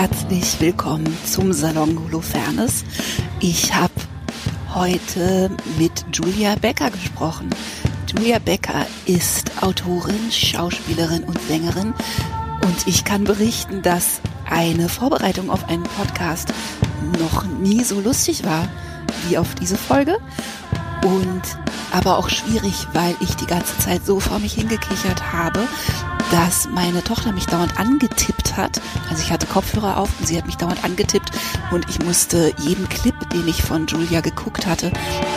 herzlich willkommen zum Salon Holofernes. Ich habe heute mit Julia Becker gesprochen. Julia Becker ist Autorin, Schauspielerin und Sängerin und ich kann berichten, dass eine Vorbereitung auf einen Podcast noch nie so lustig war wie auf diese Folge und aber auch schwierig, weil ich die ganze Zeit so vor mich hingekichert habe, dass meine Tochter mich dauernd angetippt hat. Also ich hatte Kopfhörer auf und sie hat mich dauernd angetippt und ich musste jeden Clip, den ich von Julia geguckt hatte,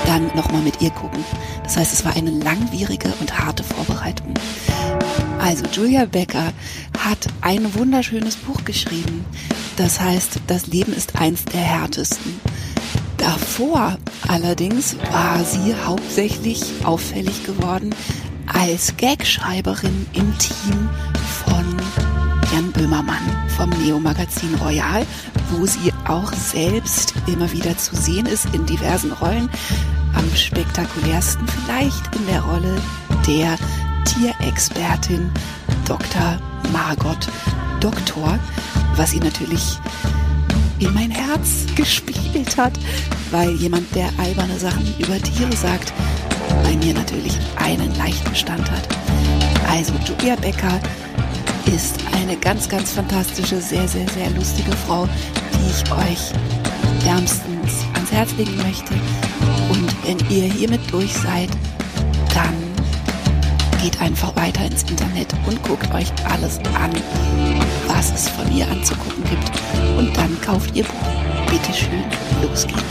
dann nochmal mit ihr gucken. Das heißt, es war eine langwierige und harte Vorbereitung. Also Julia Becker hat ein wunderschönes Buch geschrieben. Das heißt, das Leben ist eins der härtesten. Davor allerdings war sie hauptsächlich auffällig geworden als Gagschreiberin im Team von Jan Böhmermann vom Neo-Magazin Royal, wo sie auch selbst immer wieder zu sehen ist in diversen Rollen. Am spektakulärsten vielleicht in der Rolle der Tierexpertin Dr. Margot Doktor, was sie natürlich in mein Herz gespielt hat, weil jemand, der alberne Sachen über Tiere sagt, bei mir natürlich einen leichten Stand hat. Also Julia Becker ist eine ganz, ganz fantastische, sehr, sehr, sehr lustige Frau, die ich euch wärmstens ans Herz legen möchte. Und wenn ihr hiermit durch seid, dann geht einfach weiter ins Internet und guckt euch alles an, was es von ihr anzugucken gibt. Und dann kauft ihr Buch. Bitteschön, los geht's.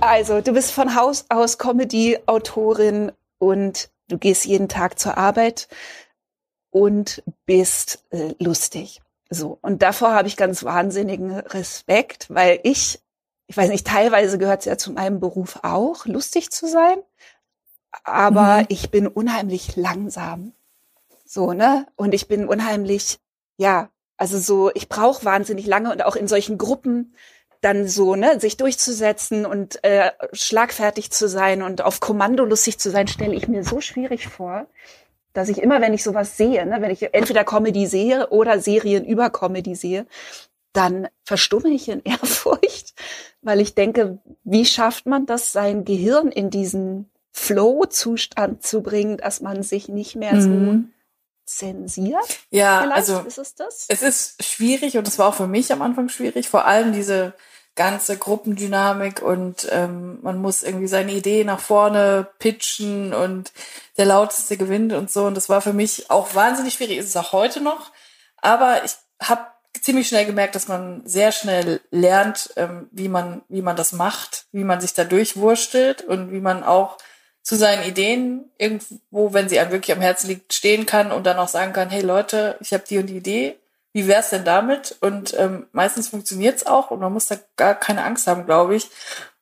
Also, du bist von Haus aus Comedy-Autorin und du gehst jeden Tag zur Arbeit und bist äh, lustig. So. Und davor habe ich ganz wahnsinnigen Respekt, weil ich, ich weiß nicht, teilweise gehört es ja zu meinem Beruf auch, lustig zu sein. Aber mhm. ich bin unheimlich langsam. So, ne? Und ich bin unheimlich, ja, also so, ich brauche wahnsinnig lange und auch in solchen Gruppen dann so, ne, sich durchzusetzen und äh, schlagfertig zu sein und auf Kommando lustig zu sein, stelle ich mir so schwierig vor, dass ich immer, wenn ich sowas sehe, ne, wenn ich entweder Comedy sehe oder Serien über Comedy sehe, dann verstumme ich in Ehrfurcht, weil ich denke, wie schafft man das, sein Gehirn in diesen Flow-Zustand zu bringen, dass man sich nicht mehr mhm. so zensiert? Ja, Vielleicht also ist es das? Es ist schwierig und es war auch für mich am Anfang schwierig, vor allem diese ganze Gruppendynamik und ähm, man muss irgendwie seine Idee nach vorne pitchen und der lauteste gewinnt und so. Und das war für mich auch wahnsinnig schwierig, ist es auch heute noch. Aber ich habe ziemlich schnell gemerkt, dass man sehr schnell lernt, ähm, wie man wie man das macht, wie man sich da durchwurstelt und wie man auch zu seinen Ideen irgendwo, wenn sie einem wirklich am Herzen liegt, stehen kann und dann auch sagen kann, hey Leute, ich habe die und die Idee, wie wär's denn damit? Und ähm, meistens funktioniert's auch und man muss da gar keine Angst haben, glaube ich.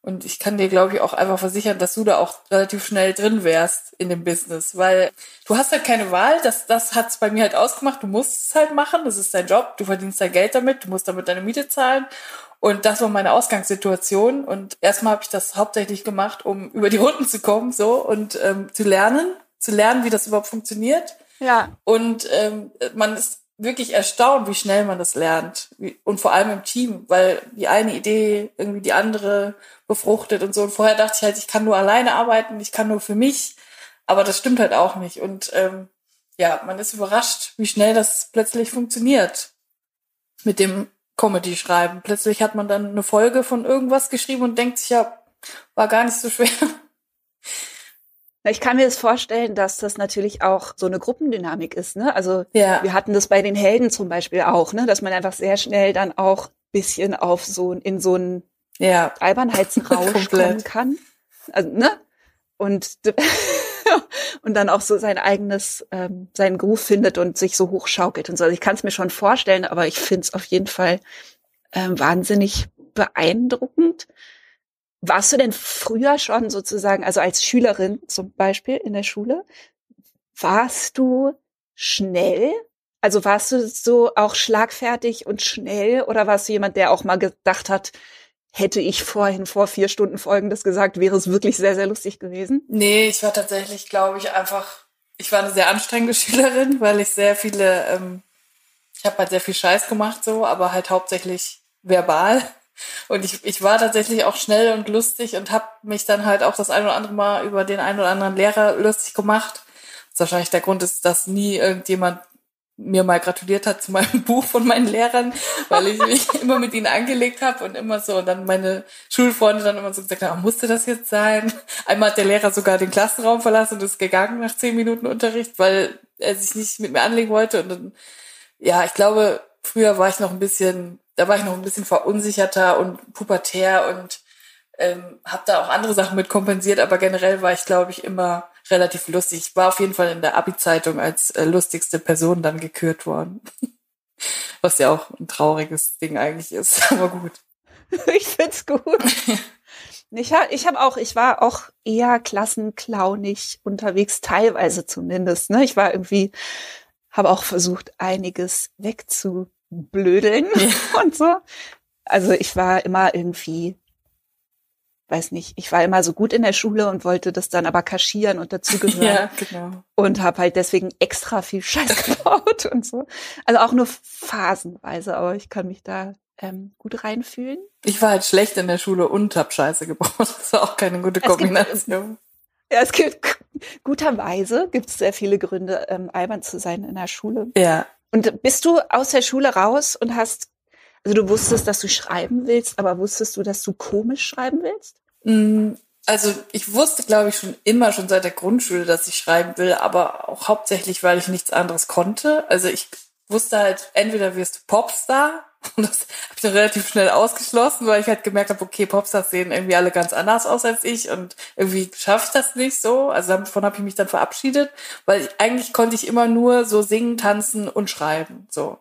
Und ich kann dir, glaube ich, auch einfach versichern, dass du da auch relativ schnell drin wärst in dem Business, weil du hast halt keine Wahl. Das, das hat's bei mir halt ausgemacht. Du musst es halt machen. Das ist dein Job. Du verdienst dein Geld damit. Du musst damit deine Miete zahlen. Und das war meine Ausgangssituation. Und erstmal habe ich das hauptsächlich gemacht, um über die Runden zu kommen, so und ähm, zu lernen, zu lernen, wie das überhaupt funktioniert. Ja. Und ähm, man ist wirklich erstaunt, wie schnell man das lernt. Und vor allem im Team, weil die eine Idee irgendwie die andere befruchtet und so. Und vorher dachte ich halt, ich kann nur alleine arbeiten, ich kann nur für mich. Aber das stimmt halt auch nicht. Und ähm, ja, man ist überrascht, wie schnell das plötzlich funktioniert mit dem Comedy-Schreiben. Plötzlich hat man dann eine Folge von irgendwas geschrieben und denkt sich, ja, war gar nicht so schwer. Ich kann mir das vorstellen, dass das natürlich auch so eine Gruppendynamik ist. Ne? Also ja. wir hatten das bei den Helden zum Beispiel auch, ne? dass man einfach sehr schnell dann auch bisschen auf so in so einen ja. Albernheitsrausch kommen kann. Also, ne? Und und dann auch so sein eigenes, ähm, seinen Groove findet und sich so hochschaukelt und so. Also ich kann es mir schon vorstellen, aber ich finde es auf jeden Fall ähm, wahnsinnig beeindruckend. Warst du denn früher schon sozusagen, also als Schülerin zum Beispiel in der Schule, warst du schnell? Also warst du so auch schlagfertig und schnell oder warst du jemand, der auch mal gedacht hat, hätte ich vorhin vor vier Stunden Folgendes gesagt, wäre es wirklich sehr, sehr lustig gewesen? Nee, ich war tatsächlich, glaube ich, einfach ich war eine sehr anstrengende Schülerin, weil ich sehr viele, ähm, ich habe halt sehr viel Scheiß gemacht so, aber halt hauptsächlich verbal. Und ich, ich war tatsächlich auch schnell und lustig und habe mich dann halt auch das ein oder andere Mal über den einen oder anderen Lehrer lustig gemacht. Was wahrscheinlich der Grund ist, dass nie irgendjemand mir mal gratuliert hat zu meinem Buch von meinen Lehrern, weil ich mich immer mit ihnen angelegt habe und immer so und dann meine Schulfreunde dann immer so gesagt haben, musste das jetzt sein? Einmal hat der Lehrer sogar den Klassenraum verlassen und ist gegangen nach zehn Minuten Unterricht, weil er sich nicht mit mir anlegen wollte und dann, ja, ich glaube, früher war ich noch ein bisschen, da war ich noch ein bisschen verunsicherter und pubertär und ähm, habe da auch andere Sachen mit kompensiert, aber generell war ich, glaube ich, immer relativ lustig. Ich war auf jeden Fall in der Abi-Zeitung als äh, lustigste Person dann gekürt worden. Was ja auch ein trauriges Ding eigentlich ist, aber gut. ich find's gut. Ich habe ich hab auch, ich war auch eher klassenclownig unterwegs, teilweise zumindest. Ne? Ich war irgendwie, habe auch versucht, einiges wegzublödeln ja. und so. Also ich war immer irgendwie weiß nicht, ich war immer so gut in der Schule und wollte das dann aber kaschieren und dazugehören. ja, genau. Und habe halt deswegen extra viel Scheiß gebaut und so. Also auch nur phasenweise, aber ich kann mich da ähm, gut reinfühlen. Ich war halt schlecht in der Schule und hab Scheiße gebaut. Das war auch keine gute Kombination. Ja, es gibt guterweise gibt es sehr viele Gründe, ähm, albern zu sein in der Schule. Ja. Und bist du aus der Schule raus und hast also du wusstest, dass du schreiben willst, aber wusstest du, dass du komisch schreiben willst? Mm, also ich wusste, glaube ich, schon immer, schon seit der Grundschule, dass ich schreiben will, aber auch hauptsächlich, weil ich nichts anderes konnte. Also ich wusste halt, entweder wirst du Popstar, und das habe ich dann relativ schnell ausgeschlossen, weil ich halt gemerkt habe, okay, Popstars sehen irgendwie alle ganz anders aus als ich und irgendwie schaffe ich das nicht so. Also davon habe ich mich dann verabschiedet, weil ich, eigentlich konnte ich immer nur so singen, tanzen und schreiben. So.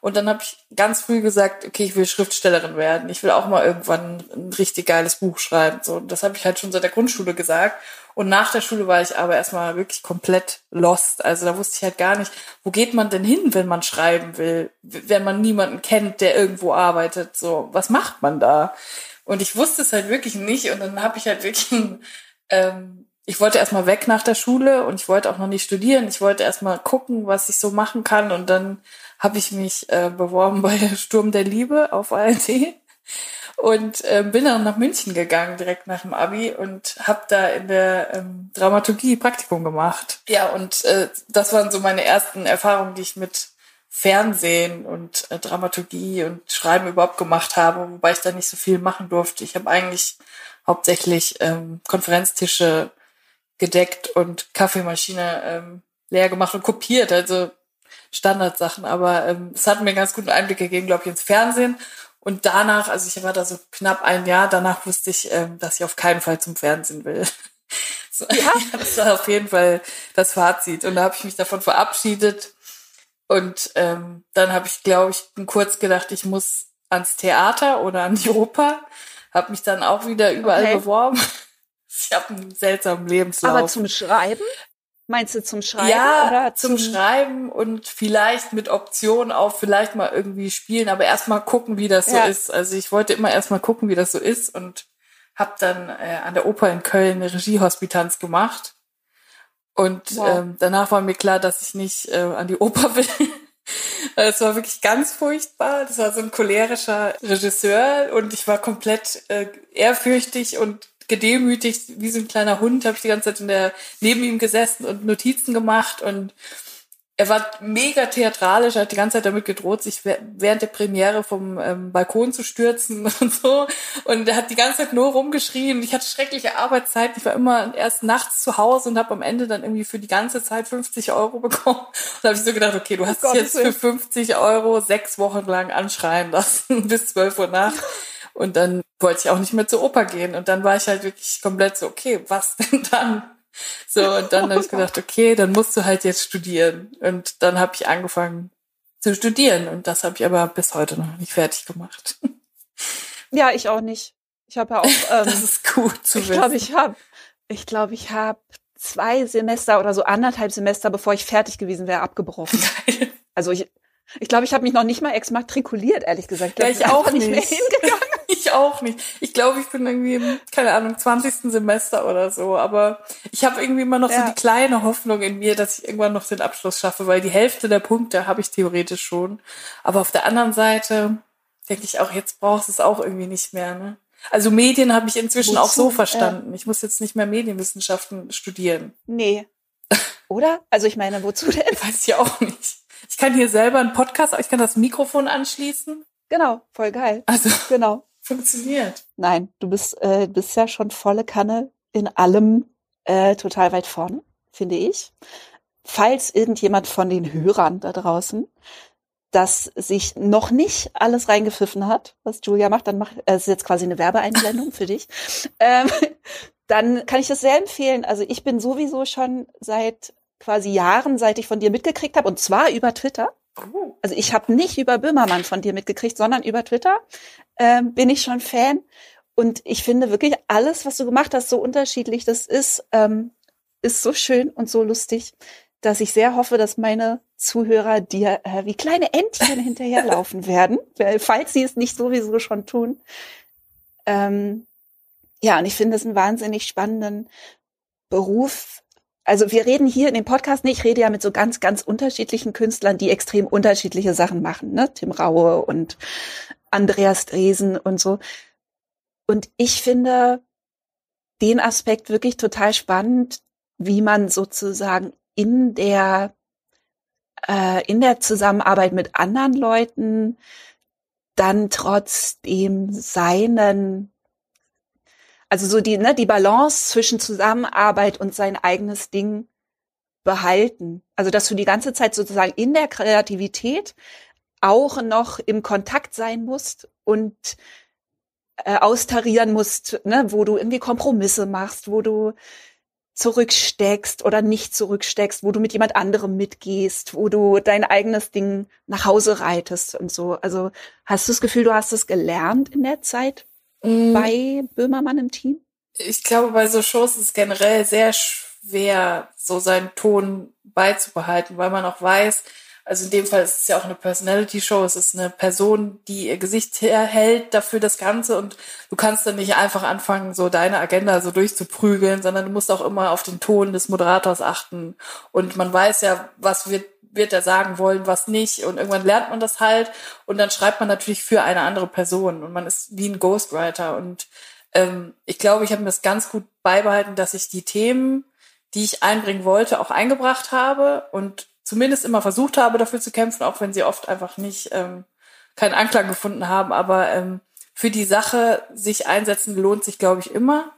Und dann habe ich ganz früh gesagt, okay, ich will Schriftstellerin werden. Ich will auch mal irgendwann ein richtig geiles Buch schreiben. So, und das habe ich halt schon seit der Grundschule gesagt. Und nach der Schule war ich aber erstmal wirklich komplett lost. Also da wusste ich halt gar nicht, wo geht man denn hin, wenn man schreiben will, wenn man niemanden kennt, der irgendwo arbeitet. So, was macht man da? Und ich wusste es halt wirklich nicht. Und dann habe ich halt wirklich, ähm, ich wollte erstmal weg nach der Schule und ich wollte auch noch nicht studieren. Ich wollte erstmal gucken, was ich so machen kann. Und dann habe ich mich äh, beworben bei Sturm der Liebe auf ARD und äh, bin dann nach München gegangen direkt nach dem Abi und habe da in der ähm, Dramaturgie Praktikum gemacht. Ja, und äh, das waren so meine ersten Erfahrungen, die ich mit Fernsehen und äh, Dramaturgie und Schreiben überhaupt gemacht habe, wobei ich da nicht so viel machen durfte. Ich habe eigentlich hauptsächlich ähm, Konferenztische gedeckt und Kaffeemaschine ähm, leer gemacht und kopiert. Also Standardsachen, aber ähm, es hat mir einen ganz guten Einblick gegeben, glaube ich, ins Fernsehen. Und danach, also ich war da so knapp ein Jahr, danach wusste ich, ähm, dass ich auf keinen Fall zum Fernsehen will. so, ja. das war auf jeden Fall das Fazit. Und da habe ich mich davon verabschiedet. Und ähm, dann habe ich, glaube ich, kurz gedacht, ich muss ans Theater oder an die Oper. Habe mich dann auch wieder überall okay. beworben. Ich habe einen seltsamen Lebenslauf. Aber zum Schreiben? Meinst du zum Schreiben? Ja, oder zum, zum Schreiben und vielleicht mit Option auf vielleicht mal irgendwie spielen, aber erstmal gucken, wie das ja. so ist. Also ich wollte immer erstmal gucken, wie das so ist und habe dann äh, an der Oper in Köln eine Regiehospitanz gemacht. Und wow. ähm, danach war mir klar, dass ich nicht äh, an die Oper will. Es war wirklich ganz furchtbar. Das war so ein cholerischer Regisseur und ich war komplett äh, ehrfürchtig und gedemütigt, wie so ein kleiner Hund, habe ich die ganze Zeit in der, neben ihm gesessen und Notizen gemacht und er war mega theatralisch, hat die ganze Zeit damit gedroht, sich während der Premiere vom ähm, Balkon zu stürzen und so. Und er hat die ganze Zeit nur rumgeschrien. Ich hatte schreckliche Arbeitszeiten. Ich war immer erst nachts zu Hause und habe am Ende dann irgendwie für die ganze Zeit 50 Euro bekommen. Und da habe ich so gedacht, okay, du hast oh dich jetzt für 50 Euro sechs Wochen lang anschreien lassen bis 12 Uhr Nacht. Und dann wollte ich auch nicht mehr zur Oper gehen. Und dann war ich halt wirklich komplett so, okay, was denn dann? So, und dann habe ich gedacht, okay, dann musst du halt jetzt studieren. Und dann habe ich angefangen zu studieren. Und das habe ich aber bis heute noch nicht fertig gemacht. Ja, ich auch nicht. Ich habe ja auch. Ähm, das ist gut zu ich wissen. Glaub, ich habe, ich glaube, ich habe zwei Semester oder so anderthalb Semester, bevor ich fertig gewesen wäre, abgebrochen. Also ich, ich glaube, ich habe mich noch nicht mal exmatrikuliert, ehrlich gesagt. Ich, glaub, ja, ich auch nicht. nicht mehr hingegangen. ich auch nicht. Ich glaube, ich bin irgendwie im, keine Ahnung, 20. Semester oder so. Aber ich habe irgendwie immer noch ja. so die kleine Hoffnung in mir, dass ich irgendwann noch den Abschluss schaffe, weil die Hälfte der Punkte habe ich theoretisch schon. Aber auf der anderen Seite denke ich auch, jetzt brauchst du es auch irgendwie nicht mehr. Ne? Also Medien habe ich inzwischen Wozu? auch so verstanden. Ja. Ich muss jetzt nicht mehr Medienwissenschaften studieren. Nee. Oder? Also ich meine, wozu denn? Weiß ich auch nicht. Ich kann hier selber einen Podcast, ich kann das Mikrofon anschließen. Genau, voll geil. Also genau. Funktioniert. Nein, du bist, äh, bist ja schon volle Kanne in allem äh, total weit vorne, finde ich. Falls irgendjemand von den Hörern da draußen das sich noch nicht alles reingepfiffen hat, was Julia macht, dann macht, äh, ist jetzt quasi eine Werbeeinblendung für dich. Ähm, dann kann ich das sehr empfehlen. Also ich bin sowieso schon seit quasi Jahren, seit ich von dir mitgekriegt habe, und zwar über Twitter. Oh. Also ich habe nicht über Böhmermann von dir mitgekriegt, sondern über Twitter ähm, bin ich schon Fan. Und ich finde wirklich alles, was du gemacht hast, so unterschiedlich. Das ist, ähm, ist so schön und so lustig, dass ich sehr hoffe, dass meine Zuhörer dir äh, wie kleine Entchen hinterherlaufen werden, falls sie es nicht sowieso schon tun. Ähm, ja, und ich finde es einen wahnsinnig spannenden Beruf. Also wir reden hier in dem Podcast nicht, ich rede ja mit so ganz, ganz unterschiedlichen Künstlern, die extrem unterschiedliche Sachen machen, ne? Tim Raue und Andreas Dresen und so. Und ich finde den Aspekt wirklich total spannend, wie man sozusagen in der äh, in der Zusammenarbeit mit anderen Leuten dann trotzdem seinen, also so die, ne, die Balance zwischen Zusammenarbeit und sein eigenes Ding behalten. Also dass du die ganze Zeit sozusagen in der Kreativität auch noch im Kontakt sein musst und äh, austarieren musst, ne, wo du irgendwie Kompromisse machst, wo du zurücksteckst oder nicht zurücksteckst, wo du mit jemand anderem mitgehst, wo du dein eigenes Ding nach Hause reitest und so. Also hast du das Gefühl, du hast es gelernt in der Zeit mm. bei Böhmermann im Team? Ich glaube, bei so Shows ist es generell sehr schwer, so seinen Ton beizubehalten, weil man auch weiß, also in dem Fall ist es ja auch eine Personality-Show. Es ist eine Person, die ihr Gesicht herhält dafür das Ganze und du kannst dann nicht einfach anfangen, so deine Agenda so durchzuprügeln, sondern du musst auch immer auf den Ton des Moderators achten. Und man weiß ja, was wird, wird er sagen wollen, was nicht. Und irgendwann lernt man das halt und dann schreibt man natürlich für eine andere Person und man ist wie ein Ghostwriter. Und ähm, ich glaube, ich habe mir das ganz gut beibehalten, dass ich die Themen, die ich einbringen wollte, auch eingebracht habe und zumindest immer versucht habe, dafür zu kämpfen, auch wenn sie oft einfach nicht ähm, keinen Anklang gefunden haben. Aber ähm, für die Sache sich einsetzen lohnt sich, glaube ich, immer.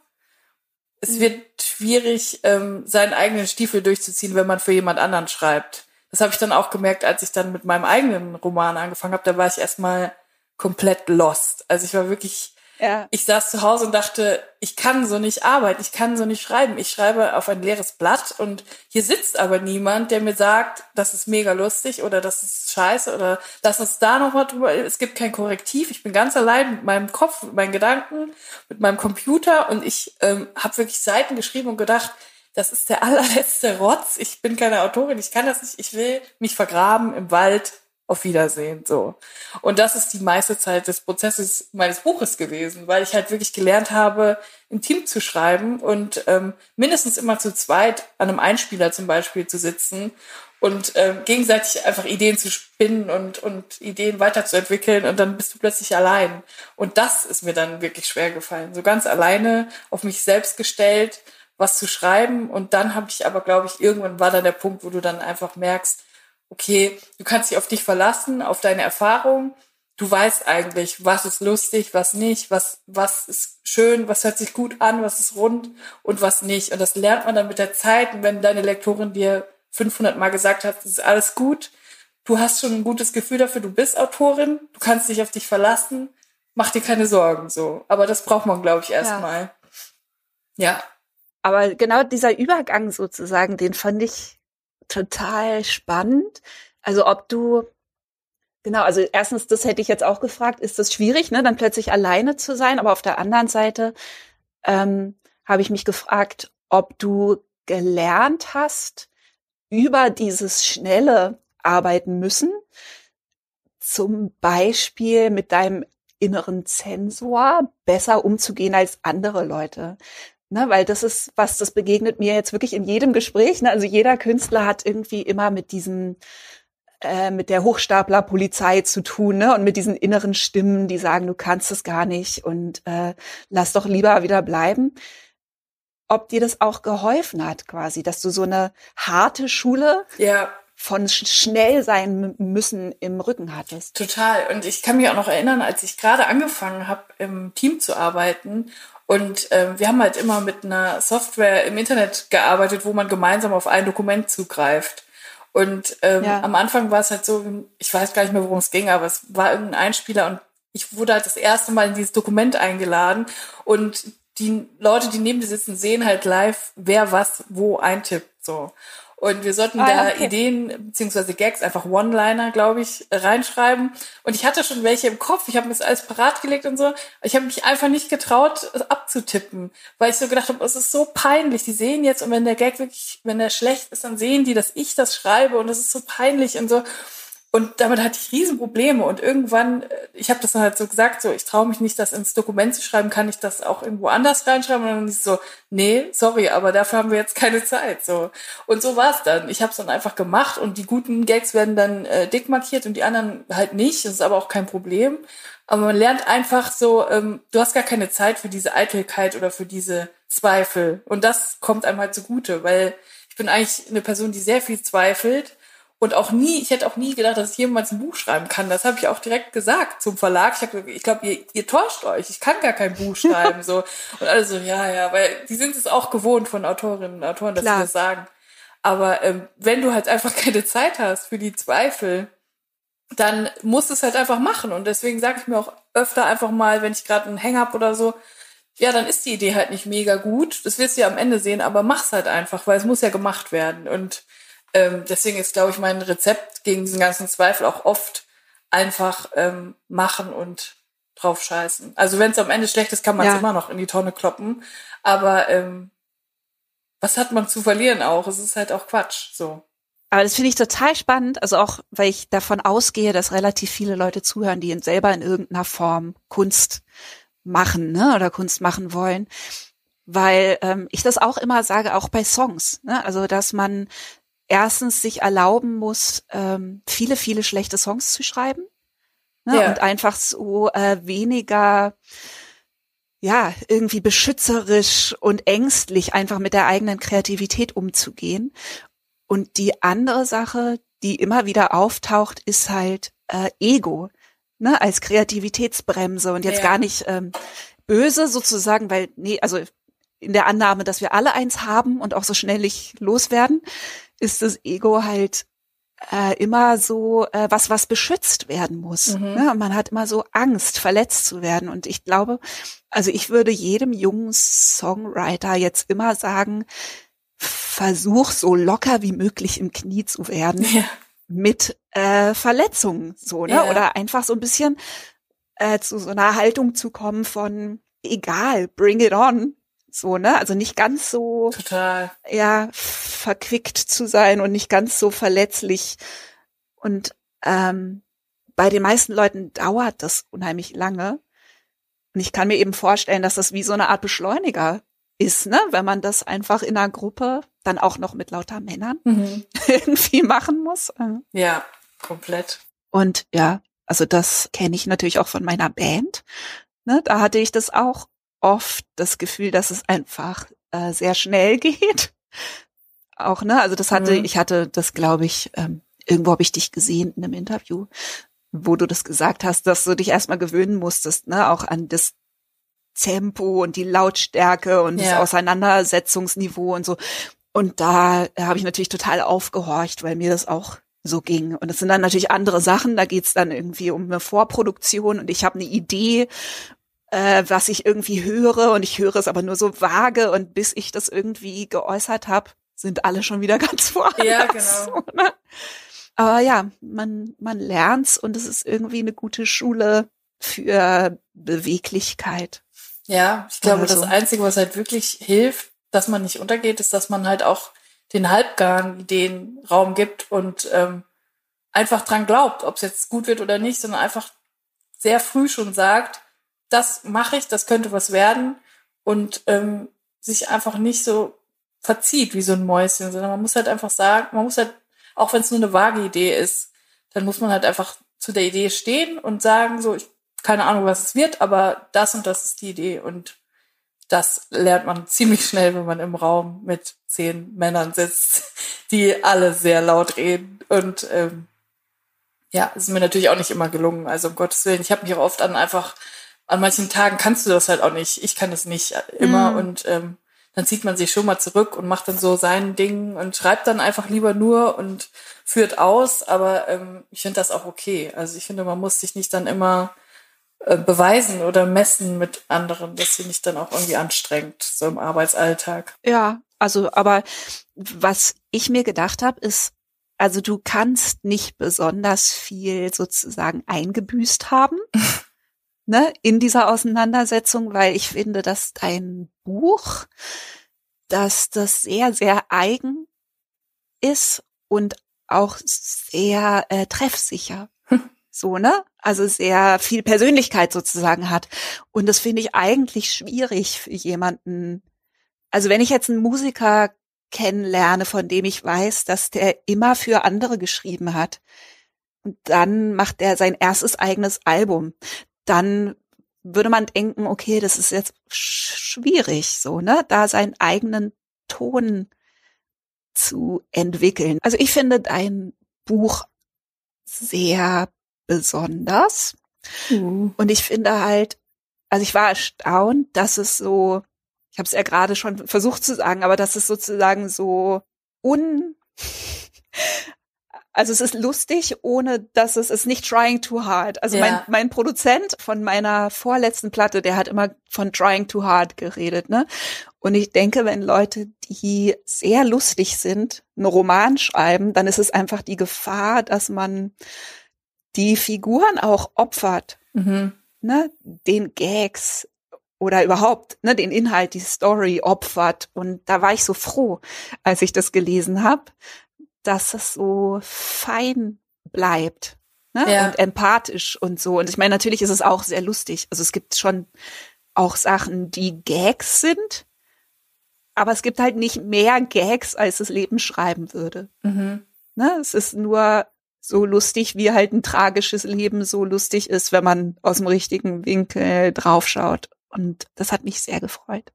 Es mhm. wird schwierig, ähm, seinen eigenen Stiefel durchzuziehen, wenn man für jemand anderen schreibt. Das habe ich dann auch gemerkt, als ich dann mit meinem eigenen Roman angefangen habe. Da war ich erstmal komplett lost. Also ich war wirklich ja. Ich saß zu Hause und dachte, ich kann so nicht arbeiten, ich kann so nicht schreiben. Ich schreibe auf ein leeres Blatt und hier sitzt aber niemand, der mir sagt, das ist mega lustig oder das ist scheiße oder lass uns da noch mal drüber. Es gibt kein Korrektiv. Ich bin ganz allein mit meinem Kopf, mit meinen Gedanken, mit meinem Computer und ich ähm, habe wirklich Seiten geschrieben und gedacht, das ist der allerletzte Rotz. Ich bin keine Autorin, ich kann das nicht. Ich will mich vergraben im Wald auf Wiedersehen, so. Und das ist die meiste Zeit des Prozesses meines Buches gewesen, weil ich halt wirklich gelernt habe, im Team zu schreiben und ähm, mindestens immer zu zweit an einem Einspieler zum Beispiel zu sitzen und ähm, gegenseitig einfach Ideen zu spinnen und, und Ideen weiterzuentwickeln und dann bist du plötzlich allein. Und das ist mir dann wirklich schwer gefallen. So ganz alleine auf mich selbst gestellt, was zu schreiben. Und dann habe ich aber, glaube ich, irgendwann war dann der Punkt, wo du dann einfach merkst, okay, du kannst dich auf dich verlassen, auf deine Erfahrung. Du weißt eigentlich, was ist lustig, was nicht, was, was ist schön, was hört sich gut an, was ist rund und was nicht. Und das lernt man dann mit der Zeit. Und wenn deine Lektorin dir 500 Mal gesagt hat, das ist alles gut, du hast schon ein gutes Gefühl dafür, du bist Autorin, du kannst dich auf dich verlassen, mach dir keine Sorgen, so. Aber das braucht man, glaube ich, erstmal. Ja. ja. Aber genau dieser Übergang sozusagen, den fand ich total spannend. Also ob du Genau, also erstens, das hätte ich jetzt auch gefragt, ist das schwierig, ne, dann plötzlich alleine zu sein? Aber auf der anderen Seite ähm, habe ich mich gefragt, ob du gelernt hast, über dieses schnelle Arbeiten müssen, zum Beispiel mit deinem inneren Zensor besser umzugehen als andere Leute. Ne, weil das ist was, das begegnet mir jetzt wirklich in jedem Gespräch. Ne? Also jeder Künstler hat irgendwie immer mit diesem äh, mit der Hochstaplerpolizei zu tun, ne? Und mit diesen inneren Stimmen, die sagen, du kannst es gar nicht und äh, lass doch lieber wieder bleiben. Ob dir das auch geholfen hat, quasi, dass du so eine harte Schule ja. von schnell sein müssen im Rücken hattest. Total. Und ich kann mich auch noch erinnern, als ich gerade angefangen habe, im Team zu arbeiten und ähm, wir haben halt immer mit einer Software im Internet gearbeitet, wo man gemeinsam auf ein Dokument zugreift. Und ähm, ja. am Anfang war es halt so, ich weiß gar nicht mehr, worum es ging, aber es war irgendein Einspieler und ich wurde halt das erste Mal in dieses Dokument eingeladen und die Leute, die neben dir sitzen, sehen halt live, wer was wo eintippt. So. Und wir sollten ah, da okay. Ideen beziehungsweise Gags, einfach One-Liner, glaube ich, reinschreiben. Und ich hatte schon welche im Kopf. Ich habe mir das alles parat gelegt und so. Ich habe mich einfach nicht getraut, abzutippen, weil ich so gedacht habe, es ist so peinlich. Die sehen jetzt und wenn der Gag wirklich, wenn der schlecht ist, dann sehen die, dass ich das schreibe und es ist so peinlich und so. Und damit hatte ich Riesenprobleme. Und irgendwann, äh, ich habe das dann halt so gesagt, so, ich traue mich nicht, das ins Dokument zu schreiben, kann ich das auch irgendwo anders reinschreiben? Und dann ist so, nee, sorry, aber dafür haben wir jetzt keine Zeit. So. Und so war es dann. Ich habe es dann einfach gemacht und die guten Gags werden dann äh, dick markiert und die anderen halt nicht. Das ist aber auch kein Problem. Aber man lernt einfach so, ähm, du hast gar keine Zeit für diese Eitelkeit oder für diese Zweifel. Und das kommt einem halt zugute, weil ich bin eigentlich eine Person, die sehr viel zweifelt und auch nie, ich hätte auch nie gedacht, dass ich jemals ein Buch schreiben kann. Das habe ich auch direkt gesagt zum Verlag. Ich, hab, ich glaube, ihr, ihr täuscht euch. Ich kann gar kein Buch schreiben. so Und alle so, ja, ja, weil die sind es auch gewohnt von Autorinnen und Autoren, dass Klar. sie das sagen. Aber ähm, wenn du halt einfach keine Zeit hast für die Zweifel, dann musst du es halt einfach machen. Und deswegen sage ich mir auch öfter einfach mal, wenn ich gerade einen Hang hab oder so, ja, dann ist die Idee halt nicht mega gut. Das wirst du ja am Ende sehen, aber mach's halt einfach, weil es muss ja gemacht werden. Und ähm, deswegen ist, glaube ich, mein Rezept gegen diesen ganzen Zweifel auch oft einfach ähm, machen und drauf scheißen. Also wenn es am Ende schlecht ist, kann man es ja. immer noch in die Tonne kloppen. Aber ähm, was hat man zu verlieren auch? Es ist halt auch Quatsch. So. Aber das finde ich total spannend, also auch, weil ich davon ausgehe, dass relativ viele Leute zuhören, die selber in irgendeiner Form Kunst machen, ne, oder Kunst machen wollen. Weil ähm, ich das auch immer sage, auch bei Songs, ne? Also dass man erstens sich erlauben muss, ähm, viele, viele schlechte Songs zu schreiben. Ne? Ja. Und einfach so äh, weniger ja, irgendwie beschützerisch und ängstlich einfach mit der eigenen Kreativität umzugehen. Und die andere Sache, die immer wieder auftaucht, ist halt äh, Ego, ne, als Kreativitätsbremse und jetzt ja. gar nicht ähm, böse sozusagen, weil, nee, also in der Annahme, dass wir alle eins haben und auch so schnell nicht loswerden, ist das Ego halt äh, immer so äh, was, was beschützt werden muss. Mhm. Ne? Man hat immer so Angst, verletzt zu werden. Und ich glaube, also ich würde jedem jungen Songwriter jetzt immer sagen, versuch so locker wie möglich im Knie zu werden ja. mit äh, Verletzungen, so ne? Ja. Oder einfach so ein bisschen äh, zu so einer Haltung zu kommen von egal, bring it on. So, ne? Also nicht ganz so Total. ja verquickt zu sein und nicht ganz so verletzlich. Und ähm, bei den meisten Leuten dauert das unheimlich lange. Und ich kann mir eben vorstellen, dass das wie so eine Art Beschleuniger ist, ne? Wenn man das einfach in einer Gruppe dann auch noch mit lauter Männern mhm. irgendwie machen muss. Ja, komplett. Und ja, also das kenne ich natürlich auch von meiner Band. Ne? Da hatte ich das auch oft das Gefühl, dass es einfach äh, sehr schnell geht. Auch, ne? Also das hatte, mhm. ich hatte das, glaube ich, ähm, irgendwo habe ich dich gesehen in einem Interview, wo du das gesagt hast, dass du dich erstmal gewöhnen musstest, ne, auch an das Tempo und die Lautstärke und ja. das Auseinandersetzungsniveau und so. Und da äh, habe ich natürlich total aufgehorcht, weil mir das auch so ging. Und es sind dann natürlich andere Sachen. Da geht's dann irgendwie um eine Vorproduktion und ich habe eine Idee äh, was ich irgendwie höre und ich höre es aber nur so vage und bis ich das irgendwie geäußert habe, sind alle schon wieder ganz woanders. Ja, genau. Ne? Aber ja, man, man lernt's und es ist irgendwie eine gute Schule für Beweglichkeit. Ja, ich glaube, also. das Einzige, was halt wirklich hilft, dass man nicht untergeht, ist, dass man halt auch den halbgaren Ideen Raum gibt und ähm, einfach dran glaubt, ob es jetzt gut wird oder nicht, sondern einfach sehr früh schon sagt, das mache ich, das könnte was werden und ähm, sich einfach nicht so verzieht wie so ein Mäuschen, sondern man muss halt einfach sagen, man muss halt, auch wenn es nur eine vage Idee ist, dann muss man halt einfach zu der Idee stehen und sagen, so, ich keine Ahnung, was es wird, aber das und das ist die Idee und das lernt man ziemlich schnell, wenn man im Raum mit zehn Männern sitzt, die alle sehr laut reden. Und ähm, ja, ist mir natürlich auch nicht immer gelungen. Also um Gottes Willen, ich habe mich auch oft an einfach, an manchen Tagen kannst du das halt auch nicht. Ich kann es nicht immer. Mhm. Und ähm, dann zieht man sich schon mal zurück und macht dann so sein Ding und schreibt dann einfach lieber nur und führt aus. Aber ähm, ich finde das auch okay. Also ich finde, man muss sich nicht dann immer äh, beweisen oder messen mit anderen. Das finde ich dann auch irgendwie anstrengend, so im Arbeitsalltag. Ja, also, aber was ich mir gedacht habe, ist, also du kannst nicht besonders viel sozusagen eingebüßt haben. ne, in dieser Auseinandersetzung, weil ich finde, dass dein Buch, dass das sehr, sehr eigen ist und auch sehr äh, treffsicher. So, ne? Also sehr viel Persönlichkeit sozusagen hat. Und das finde ich eigentlich schwierig für jemanden. Also wenn ich jetzt einen Musiker kennenlerne, von dem ich weiß, dass der immer für andere geschrieben hat, und dann macht er sein erstes eigenes Album, dann würde man denken, okay, das ist jetzt schwierig, so, ne, da seinen eigenen Ton zu entwickeln. Also ich finde dein Buch sehr besonders. Mhm. Und ich finde halt, also ich war erstaunt, dass es so, ich habe es ja gerade schon versucht zu sagen, aber dass es sozusagen so un also es ist lustig, ohne dass es ist nicht trying too hard. Also ja. mein, mein Produzent von meiner vorletzten Platte, der hat immer von trying too hard geredet, ne? Und ich denke, wenn Leute, die sehr lustig sind, einen Roman schreiben, dann ist es einfach die Gefahr, dass man die Figuren auch opfert, mhm. ne, den Gags oder überhaupt ne, den Inhalt, die Story opfert. Und da war ich so froh, als ich das gelesen habe, dass es so fein bleibt ne, ja. und empathisch und so. Und ich meine, natürlich ist es auch sehr lustig. Also es gibt schon auch Sachen, die Gags sind, aber es gibt halt nicht mehr Gags, als das Leben schreiben würde. Mhm. Ne, es ist nur so lustig, wie halt ein tragisches Leben so lustig ist, wenn man aus dem richtigen Winkel draufschaut. Und das hat mich sehr gefreut.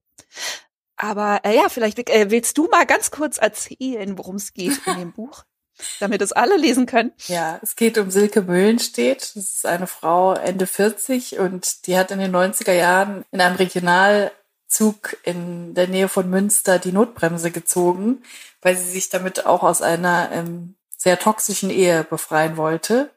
Aber äh, ja, vielleicht äh, willst du mal ganz kurz erzählen, worum es geht in dem Buch, damit es alle lesen können. Ja, es geht um Silke Müllenstedt. Das ist eine Frau Ende 40 und die hat in den 90er Jahren in einem Regionalzug in der Nähe von Münster die Notbremse gezogen, weil sie sich damit auch aus einer ähm, sehr toxischen Ehe befreien wollte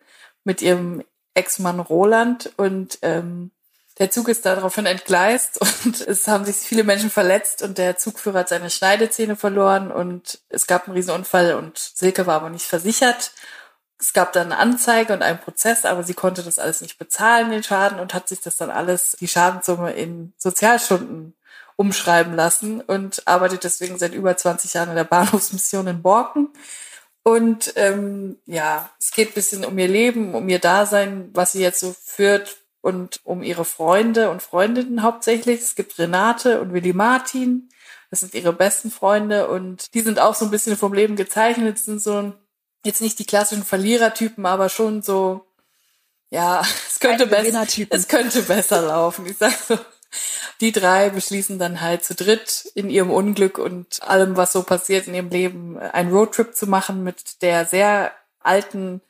mit ihrem Ex-Mann Roland und ähm, der Zug ist daraufhin entgleist und es haben sich viele Menschen verletzt und der Zugführer hat seine Schneidezähne verloren und es gab einen Riesenunfall und Silke war aber nicht versichert. Es gab dann eine Anzeige und einen Prozess, aber sie konnte das alles nicht bezahlen, den Schaden, und hat sich das dann alles, die Schadenssumme in Sozialstunden umschreiben lassen und arbeitet deswegen seit über 20 Jahren in der Bahnhofsmission in Borken und ähm, ja, es geht bisschen um ihr Leben, um ihr Dasein, was sie jetzt so führt und um ihre Freunde und Freundinnen hauptsächlich. Es gibt Renate und Willi Martin. Das sind ihre besten Freunde und die sind auch so ein bisschen vom Leben gezeichnet. Sind so jetzt nicht die klassischen Verlierertypen, aber schon so, ja, es könnte besser, es könnte besser laufen. Ich sag so, die drei beschließen dann halt zu dritt in ihrem Unglück und allem, was so passiert in ihrem Leben, einen Roadtrip zu machen mit der sehr alten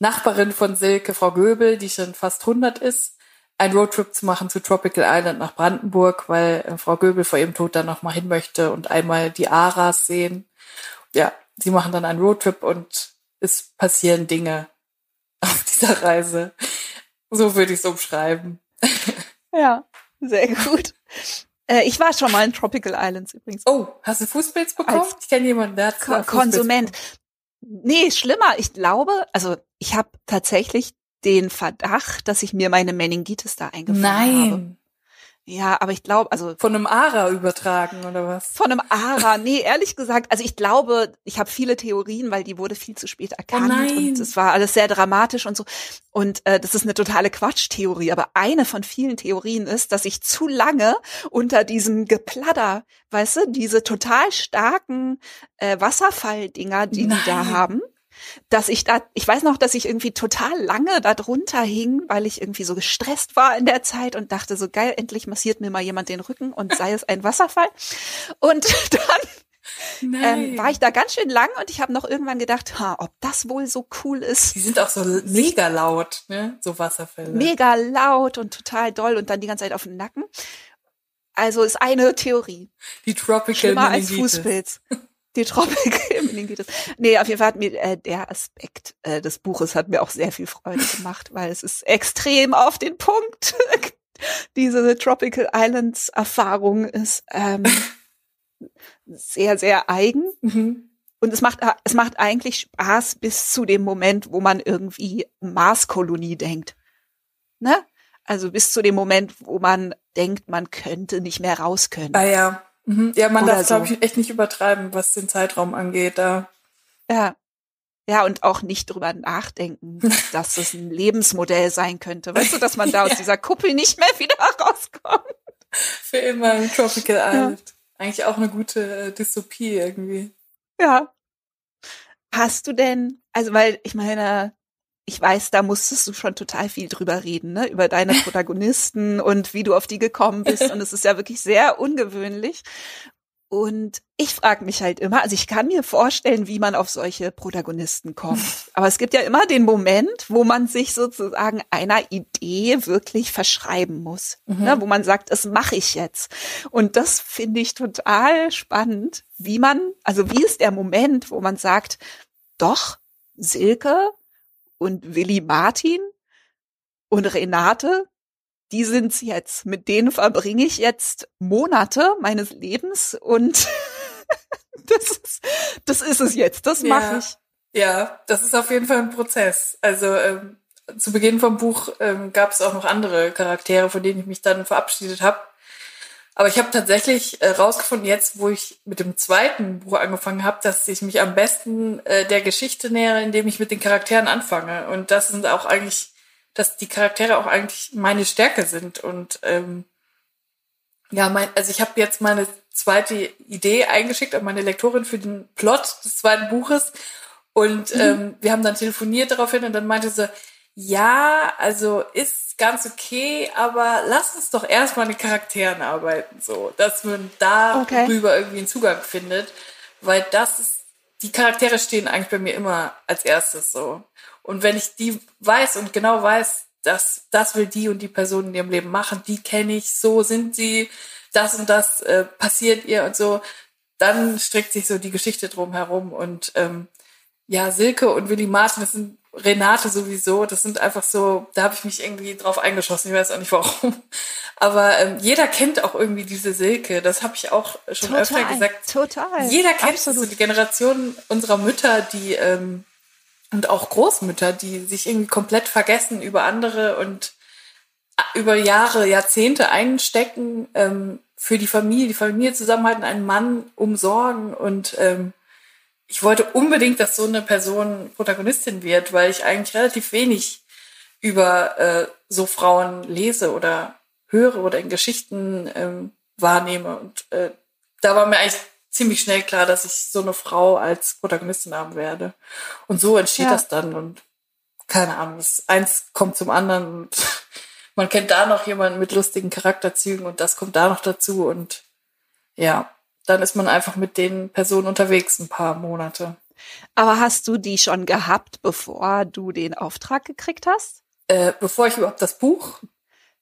Nachbarin von Silke, Frau Göbel, die schon fast 100 ist, einen Roadtrip zu machen zu Tropical Island nach Brandenburg, weil äh, Frau Göbel vor ihrem Tod dann noch mal hin möchte und einmal die Aras sehen. Ja, sie machen dann einen Roadtrip und es passieren Dinge auf dieser Reise. So würde ich es umschreiben. Ja. Sehr gut. Äh, ich war schon mal in Tropical Islands übrigens. Oh, hast du Fußpilz bekommen? Als ich kenne jemanden, der hat Ko Konsument. Nee, schlimmer. Ich glaube, also ich habe tatsächlich den Verdacht, dass ich mir meine Meningitis da eingefangen Nein. habe. Ja, aber ich glaube, also von einem Ara übertragen oder was? Von einem Ara, nee, ehrlich gesagt, also ich glaube, ich habe viele Theorien, weil die wurde viel zu spät erkannt oh und es war alles sehr dramatisch und so. Und äh, das ist eine totale Quatschtheorie, aber eine von vielen Theorien ist, dass ich zu lange unter diesem Gepladder, weißt du, diese total starken äh, Wasserfalldinger, die Nein. die da haben, dass ich da, ich weiß noch, dass ich irgendwie total lange da drunter hing, weil ich irgendwie so gestresst war in der Zeit und dachte so geil, endlich massiert mir mal jemand den Rücken und sei es ein Wasserfall. Und dann ähm, war ich da ganz schön lang und ich habe noch irgendwann gedacht, ha, ob das wohl so cool ist. Die sind auch so mega laut, ne? So Wasserfälle. Mega laut und total doll und dann die ganze Zeit auf dem Nacken. Also ist eine Theorie. Die Tropical Schlimmer als Fußpilz. Die Tropical Meningitis. Nee, auf jeden Fall hat mir äh, der Aspekt äh, des Buches hat mir auch sehr viel Freude gemacht, weil es ist extrem auf den Punkt. Diese Tropical Islands Erfahrung ist ähm, sehr, sehr eigen. Mhm. Und es macht, es macht eigentlich Spaß bis zu dem Moment, wo man irgendwie Marskolonie denkt. Ne? Also bis zu dem Moment, wo man denkt, man könnte nicht mehr raus können. Ah ja. Mhm. Ja, man Oder darf, so. glaube ich, echt nicht übertreiben, was den Zeitraum angeht. Da. Ja. Ja, und auch nicht drüber nachdenken, dass es ein Lebensmodell sein könnte. Weißt du, dass man da aus dieser Kuppel nicht mehr wieder rauskommt? Für immer im Tropical Island. Ja. Eigentlich auch eine gute äh, Dystopie irgendwie. Ja. Hast du denn, also weil ich meine, ich weiß, da musstest du schon total viel drüber reden, ne? über deine Protagonisten und wie du auf die gekommen bist. Und es ist ja wirklich sehr ungewöhnlich. Und ich frage mich halt immer, also ich kann mir vorstellen, wie man auf solche Protagonisten kommt. Aber es gibt ja immer den Moment, wo man sich sozusagen einer Idee wirklich verschreiben muss, mhm. ne, wo man sagt, das mache ich jetzt. Und das finde ich total spannend, wie man, also wie ist der Moment, wo man sagt, doch, Silke, und Willi Martin und Renate, die sind's jetzt. Mit denen verbringe ich jetzt Monate meines Lebens und das ist, das ist es jetzt. Das mache ich. Ja, das ist auf jeden Fall ein Prozess. Also ähm, zu Beginn vom Buch ähm, gab es auch noch andere Charaktere, von denen ich mich dann verabschiedet habe. Aber ich habe tatsächlich äh, rausgefunden, jetzt, wo ich mit dem zweiten Buch angefangen habe, dass ich mich am besten äh, der Geschichte nähere, indem ich mit den Charakteren anfange. Und das sind auch eigentlich, dass die Charaktere auch eigentlich meine Stärke sind. Und ähm, ja, mein, also ich habe jetzt meine zweite Idee eingeschickt an meine Lektorin für den Plot des zweiten Buches. Und mhm. ähm, wir haben dann telefoniert daraufhin und dann meinte sie, ja, also ist ganz okay, aber lass uns doch erstmal an den Charakteren arbeiten, so, dass man darüber okay. irgendwie einen Zugang findet, weil das ist, die Charaktere stehen eigentlich bei mir immer als erstes so. Und wenn ich die weiß und genau weiß, dass das will die und die Person in ihrem Leben machen, die kenne ich, so sind sie, das und das äh, passiert ihr und so, dann strickt sich so die Geschichte drum herum und ähm, ja, Silke und Willy Martin, das sind Renate sowieso, das sind einfach so, da habe ich mich irgendwie drauf eingeschossen, ich weiß auch nicht warum. Aber ähm, jeder kennt auch irgendwie diese Silke, das habe ich auch schon total, öfter gesagt. Total. Jeder kennt Absolut. so die Generation unserer Mütter, die ähm, und auch Großmütter, die sich irgendwie komplett vergessen über andere und äh, über Jahre, Jahrzehnte einstecken ähm, für die Familie, die Familie zusammenhalten, einen Mann umsorgen und ähm, ich wollte unbedingt, dass so eine Person Protagonistin wird, weil ich eigentlich relativ wenig über äh, so Frauen lese oder höre oder in Geschichten ähm, wahrnehme. Und äh, da war mir eigentlich ziemlich schnell klar, dass ich so eine Frau als Protagonistin haben werde. Und so entsteht ja. das dann und keine Ahnung, das eins kommt zum anderen und man kennt da noch jemanden mit lustigen Charakterzügen und das kommt da noch dazu und ja, dann ist man einfach mit den Personen unterwegs ein paar Monate. Aber hast du die schon gehabt, bevor du den Auftrag gekriegt hast? Äh, bevor ich überhaupt das Buch?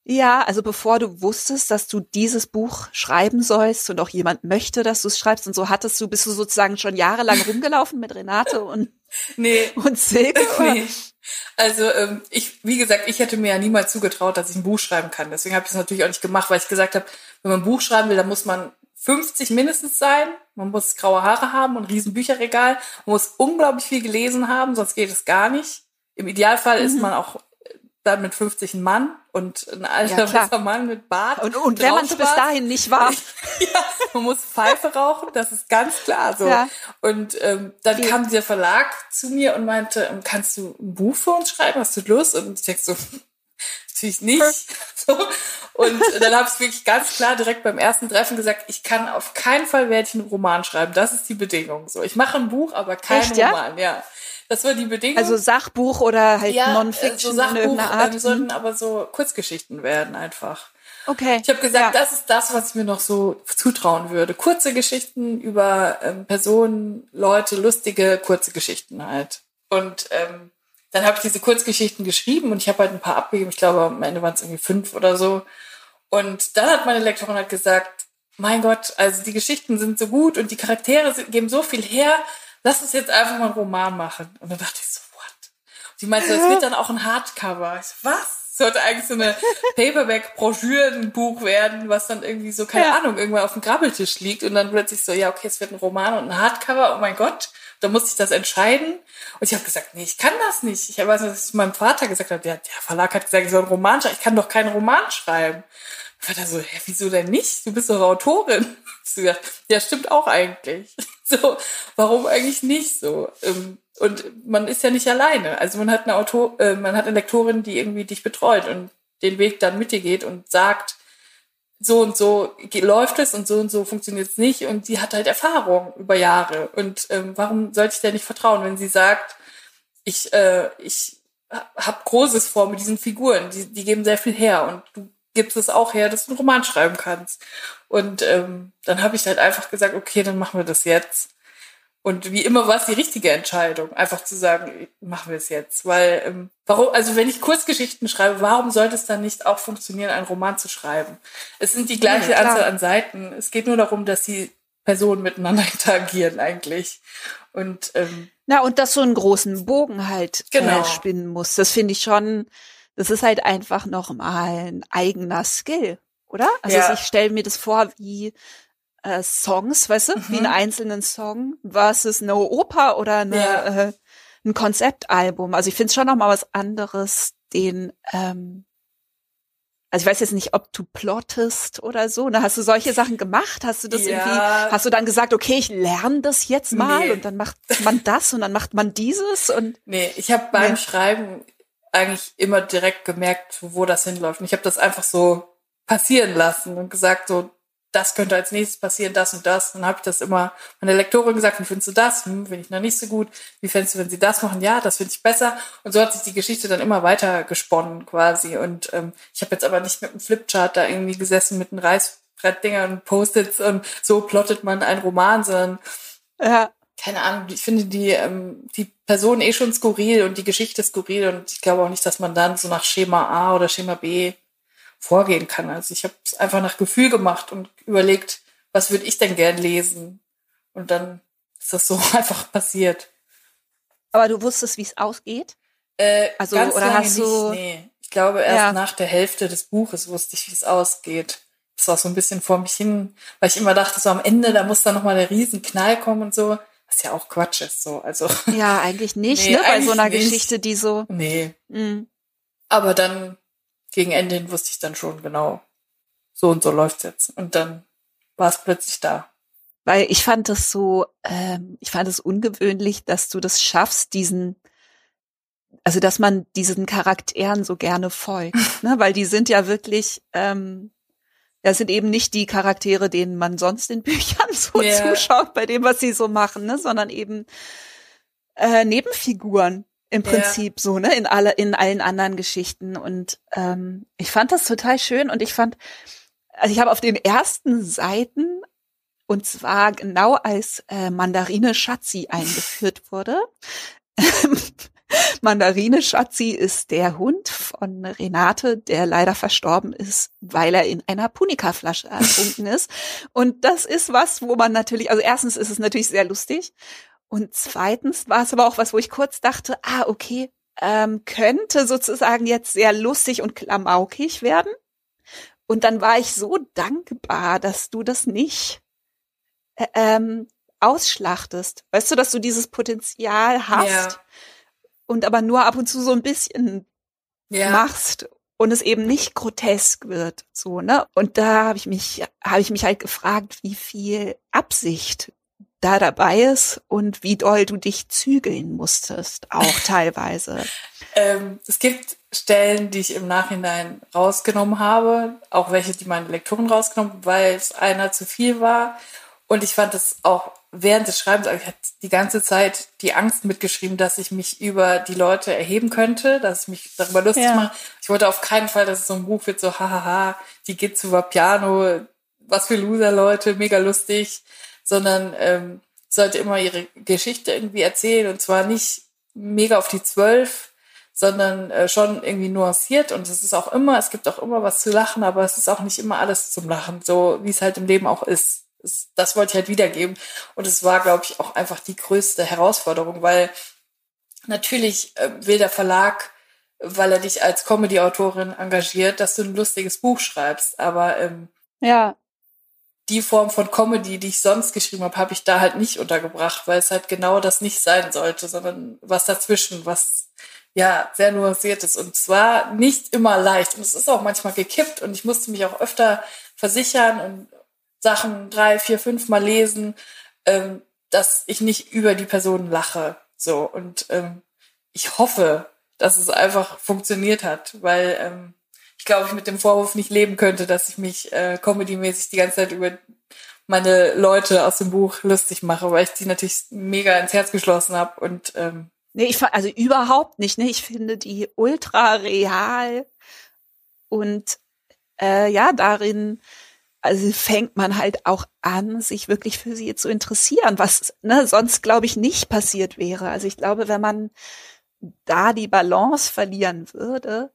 Ja, also bevor du wusstest, dass du dieses Buch schreiben sollst und auch jemand möchte, dass du es schreibst und so hattest du, bist du sozusagen schon jahrelang rumgelaufen mit Renate und, nee. und Silke? Nee. Also ähm, ich, wie gesagt, ich hätte mir ja niemals zugetraut, dass ich ein Buch schreiben kann. Deswegen habe ich es natürlich auch nicht gemacht, weil ich gesagt habe, wenn man ein Buch schreiben will, dann muss man 50 mindestens sein. Man muss graue Haare haben und ein riesen Bücherregal. Man muss unglaublich viel gelesen haben, sonst geht es gar nicht. Im Idealfall mhm. ist man auch dann mit 50 ein Mann und ein alter ja, Mann mit Bart. Und, und wenn man es bis dahin nicht war. ja, man muss Pfeife rauchen, das ist ganz klar so. Ja. Und ähm, dann Viel. kam der Verlag zu mir und meinte, ähm, kannst du ein Buch für uns schreiben? Hast du Lust? Und ich denke so, natürlich nicht. so. Und dann habe ich wirklich ganz klar direkt beim ersten Treffen gesagt, ich kann auf keinen Fall werde ich einen Roman schreiben. Das ist die Bedingung. So, ich mache ein Buch, aber kein Echt, Roman. Ja? ja. Das war die Bedingung. Also Sachbuch oder halt ja, Non-Fiction so Sachbuch, in Art. Ähm, sollten aber so Kurzgeschichten werden einfach. Okay. Ich habe gesagt, ja. das ist das, was ich mir noch so zutrauen würde. Kurze Geschichten über ähm, Personen, Leute, lustige kurze Geschichten halt. Und ähm, dann habe ich diese Kurzgeschichten geschrieben und ich habe halt ein paar abgegeben. Ich glaube, am Ende waren es irgendwie fünf oder so. Und dann hat meine Lektorin halt gesagt, mein Gott, also die Geschichten sind so gut und die Charaktere geben so viel her lass uns jetzt einfach mal einen Roman machen. Und dann dachte ich so, what? Und sie meinte, das wird dann auch ein Hardcover. Ich so, was? sollte eigentlich so eine Paperback-Broschürenbuch werden, was dann irgendwie so, keine ja. Ahnung, irgendwann auf dem Grabbeltisch liegt und dann plötzlich so, ja, okay, es wird ein Roman und ein Hardcover, oh mein Gott, da musste ich das entscheiden. Und ich habe gesagt, nee, ich kann das nicht. Ich weiß, was ich meinem Vater gesagt habe, der, der Verlag hat gesagt, ich soll einen Roman schreiben, ich kann doch keinen Roman schreiben. Und Vater so, hä, wieso denn nicht? Du bist doch Autorin. Ich so gesagt, ja, stimmt auch eigentlich. So, warum eigentlich nicht so? Ähm, und man ist ja nicht alleine. Also man hat eine Autor, äh, man hat eine Lektorin, die irgendwie dich betreut und den Weg dann mit dir geht und sagt, so und so läuft es und so und so funktioniert es nicht. Und die hat halt Erfahrung über Jahre. Und ähm, warum sollte ich der nicht vertrauen, wenn sie sagt, ich, äh, ich habe Großes vor mit diesen Figuren, die, die geben sehr viel her und du gibst es auch her, dass du einen Roman schreiben kannst. Und ähm, dann habe ich halt einfach gesagt, okay, dann machen wir das jetzt. Und wie immer war es die richtige Entscheidung, einfach zu sagen, machen wir es jetzt. Weil, ähm, warum, also wenn ich Kurzgeschichten schreibe, warum sollte es dann nicht auch funktionieren, einen Roman zu schreiben? Es sind die gleiche ja, Anzahl an Seiten. Es geht nur darum, dass die Personen miteinander interagieren eigentlich. Und ähm, na, und dass so einen großen Bogen halt genau. äh, spinnen muss. Das finde ich schon das ist halt einfach nochmal ein eigener Skill, oder? Also ja. ich stelle mir das vor wie äh, Songs, weißt du, mhm. wie einen einzelnen Song versus eine Oper oder eine, ja. äh, ein Konzeptalbum. Also ich finde es schon nochmal was anderes, den ähm, also ich weiß jetzt nicht, ob du plottest oder so. Ne? Hast du solche Sachen gemacht? Hast du das ja. irgendwie, hast du dann gesagt, okay, ich lerne das jetzt mal nee. und dann macht man das und dann macht man dieses und. Nee, ich habe beim nee. Schreiben eigentlich immer direkt gemerkt, wo das hinläuft. Und ich habe das einfach so passieren lassen und gesagt, so, das könnte als nächstes passieren, das und das. Dann habe ich das immer meiner Lektorin gesagt, wie findest du das? Hm, finde ich noch nicht so gut. Wie findest du, wenn sie das machen? Ja, das finde ich besser. Und so hat sich die Geschichte dann immer weiter gesponnen quasi. Und ähm, ich habe jetzt aber nicht mit einem Flipchart da irgendwie gesessen mit einem Reißbrettdinger und Post-its und so plottet man einen Roman, sondern ja keine Ahnung, ich finde die, ähm, die Person eh schon skurril und die Geschichte skurril und ich glaube auch nicht, dass man dann so nach Schema A oder Schema B vorgehen kann. Also ich habe es einfach nach Gefühl gemacht und überlegt, was würde ich denn gern lesen? Und dann ist das so einfach passiert. Aber du wusstest, wie es ausgeht? Äh, also ganz oder hast du? Nicht, nee. Ich glaube erst ja. nach der Hälfte des Buches wusste ich, wie es ausgeht. Das war so ein bisschen vor mich hin, weil ich immer dachte, so am Ende, da muss dann nochmal der Riesenknall kommen und so. Was ja auch Quatsch ist, so. Also. Ja, eigentlich nicht, nee, ne? Bei so einer nicht. Geschichte, die so. Nee. Mhm. Aber dann, gegen Ende hin wusste ich dann schon genau, so und so läuft's jetzt. Und dann war es plötzlich da. Weil ich fand das so, ähm, ich fand es ungewöhnlich, dass du das schaffst, diesen, also dass man diesen Charakteren so gerne folgt, ne? Weil die sind ja wirklich, ähm, das sind eben nicht die Charaktere, denen man sonst in Büchern so yeah. zuschaut, bei dem, was sie so machen, ne, sondern eben äh, Nebenfiguren im Prinzip yeah. so, ne, in alle, in allen anderen Geschichten. Und ähm, ich fand das total schön und ich fand, also ich habe auf den ersten Seiten und zwar genau als äh, Mandarine Schatzi eingeführt wurde, Mandarine Schatzi ist der Hund von Renate, der leider verstorben ist, weil er in einer Punika-Flasche ertrunken ist. Und das ist was, wo man natürlich, also erstens ist es natürlich sehr lustig. Und zweitens war es aber auch was, wo ich kurz dachte, ah, okay, ähm, könnte sozusagen jetzt sehr lustig und klamaukig werden. Und dann war ich so dankbar, dass du das nicht äh, ähm, ausschlachtest. Weißt du, dass du dieses Potenzial hast, ja und aber nur ab und zu so ein bisschen ja. machst und es eben nicht grotesk wird, so, ne? Und da habe ich mich, habe ich mich halt gefragt, wie viel Absicht da dabei ist und wie doll du dich zügeln musstest, auch teilweise. ähm, es gibt Stellen, die ich im Nachhinein rausgenommen habe, auch welche, die meine Lektoren rausgenommen, weil es einer zu viel war. Und ich fand es auch während des Schreibens, also ich hatte die ganze Zeit die Angst mitgeschrieben, dass ich mich über die Leute erheben könnte, dass ich mich darüber lustig ja. mache. Ich wollte auf keinen Fall, dass es so ein Buch wird, so hahaha, die geht zu Piano, was für Loser-Leute, mega lustig, sondern ähm, sollte immer ihre Geschichte irgendwie erzählen und zwar nicht mega auf die Zwölf, sondern äh, schon irgendwie nuanciert. Und es ist auch immer, es gibt auch immer was zu lachen, aber es ist auch nicht immer alles zum Lachen, so wie es halt im Leben auch ist. Es, das wollte ich halt wiedergeben. Und es war, glaube ich, auch einfach die größte Herausforderung, weil natürlich äh, will der Verlag, weil er dich als Comedy-Autorin engagiert, dass du ein lustiges Buch schreibst, aber ähm, ja die Form von Comedy, die ich sonst geschrieben habe, habe ich da halt nicht untergebracht, weil es halt genau das nicht sein sollte, sondern was dazwischen, was ja, sehr nuanciert ist. Und zwar nicht immer leicht. Und es ist auch manchmal gekippt und ich musste mich auch öfter versichern und Sachen drei, vier, fünf Mal lesen, ähm, dass ich nicht über die Person lache. So. Und ähm, ich hoffe, dass es einfach funktioniert hat, weil ähm, ich glaube, ich mit dem Vorwurf nicht leben könnte, dass ich mich äh, comedymäßig die ganze Zeit über meine Leute aus dem Buch lustig mache, weil ich die natürlich mega ins Herz geschlossen habe und ähm, Nee, ich also überhaupt nicht. Ne? Ich finde die ultra real und äh, ja, darin also fängt man halt auch an, sich wirklich für sie zu interessieren, was ne, sonst glaube ich nicht passiert wäre. Also ich glaube, wenn man da die Balance verlieren würde,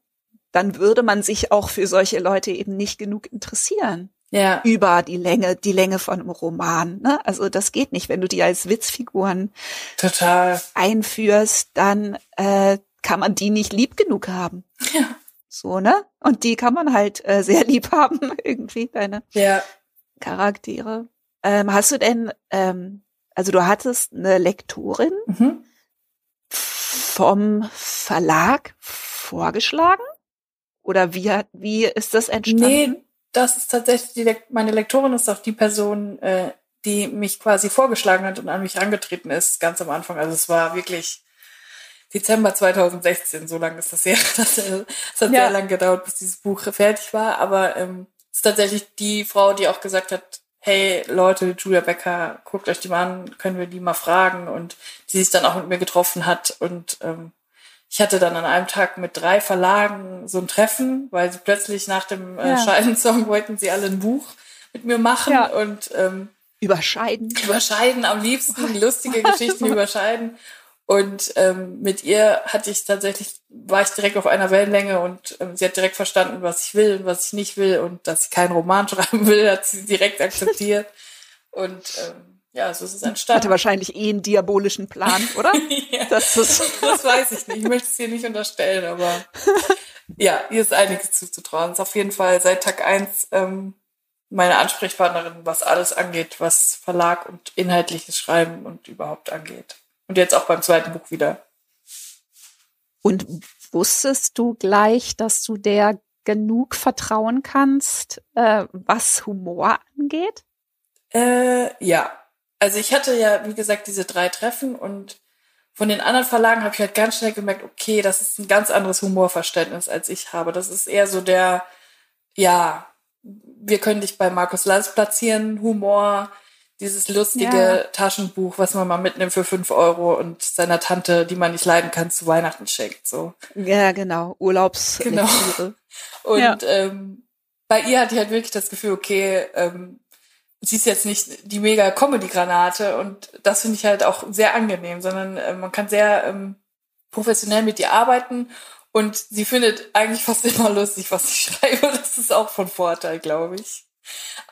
dann würde man sich auch für solche Leute eben nicht genug interessieren ja. über die Länge, die Länge von einem Roman. Ne? Also das geht nicht. Wenn du die als Witzfiguren Total. einführst, dann äh, kann man die nicht lieb genug haben. Ja. So, ne? Und die kann man halt äh, sehr lieb haben, irgendwie, deine ja. Charaktere. Ähm, hast du denn, ähm, also du hattest eine Lektorin mhm. vom Verlag vorgeschlagen? Oder wie, wie ist das entstanden? Nee, das ist tatsächlich die, meine Lektorin ist auch die Person, äh, die mich quasi vorgeschlagen hat und an mich angetreten ist, ganz am Anfang. Also es war wirklich Dezember 2016, so lange ist das her. Das, äh, das hat ja. sehr lange gedauert, bis dieses Buch fertig war. Aber ähm, es ist tatsächlich die Frau, die auch gesagt hat, hey Leute, Julia Becker, guckt euch die mal an, können wir die mal fragen und die sich dann auch mit mir getroffen hat und ähm, ich hatte dann an einem Tag mit drei Verlagen so ein Treffen, weil sie plötzlich nach dem äh, ja. Scheidensong wollten sie alle ein Buch mit mir machen ja. und ähm, überscheiden. Überscheiden am liebsten, lustige Geschichten überscheiden. Und ähm, mit ihr hatte ich tatsächlich, war ich direkt auf einer Wellenlänge und ähm, sie hat direkt verstanden, was ich will und was ich nicht will und dass ich keinen Roman schreiben will, hat sie direkt akzeptiert. und ähm, ja, so ist es entstanden. Hatte wahrscheinlich eh einen diabolischen Plan, oder? ja, das, ist das weiß ich nicht. Ich möchte es hier nicht unterstellen, aber ja, hier ist einiges zuzutrauen. Es ist auf jeden Fall seit Tag eins ähm, meine Ansprechpartnerin, was alles angeht, was Verlag und inhaltliches Schreiben und überhaupt angeht. Und jetzt auch beim zweiten Buch wieder. Und wusstest du gleich, dass du der genug vertrauen kannst, äh, was Humor angeht? Äh, ja, also ich hatte ja, wie gesagt, diese drei Treffen und von den anderen Verlagen habe ich halt ganz schnell gemerkt, okay, das ist ein ganz anderes Humorverständnis, als ich habe. Das ist eher so der, ja, wir können dich bei Markus Lanz platzieren, Humor, dieses lustige ja. Taschenbuch, was man mal mitnimmt für fünf Euro und seiner Tante, die man nicht leiden kann, zu Weihnachten schenkt. So. Ja, genau. Urlaubs. Genau. Und ja. ähm, bei ihr hatte ich halt wirklich das Gefühl, okay, ähm, sie ist jetzt nicht die mega Comedy-Granate und das finde ich halt auch sehr angenehm, sondern äh, man kann sehr ähm, professionell mit ihr arbeiten und sie findet eigentlich fast immer lustig, was ich schreibe. Das ist auch von Vorteil, glaube ich.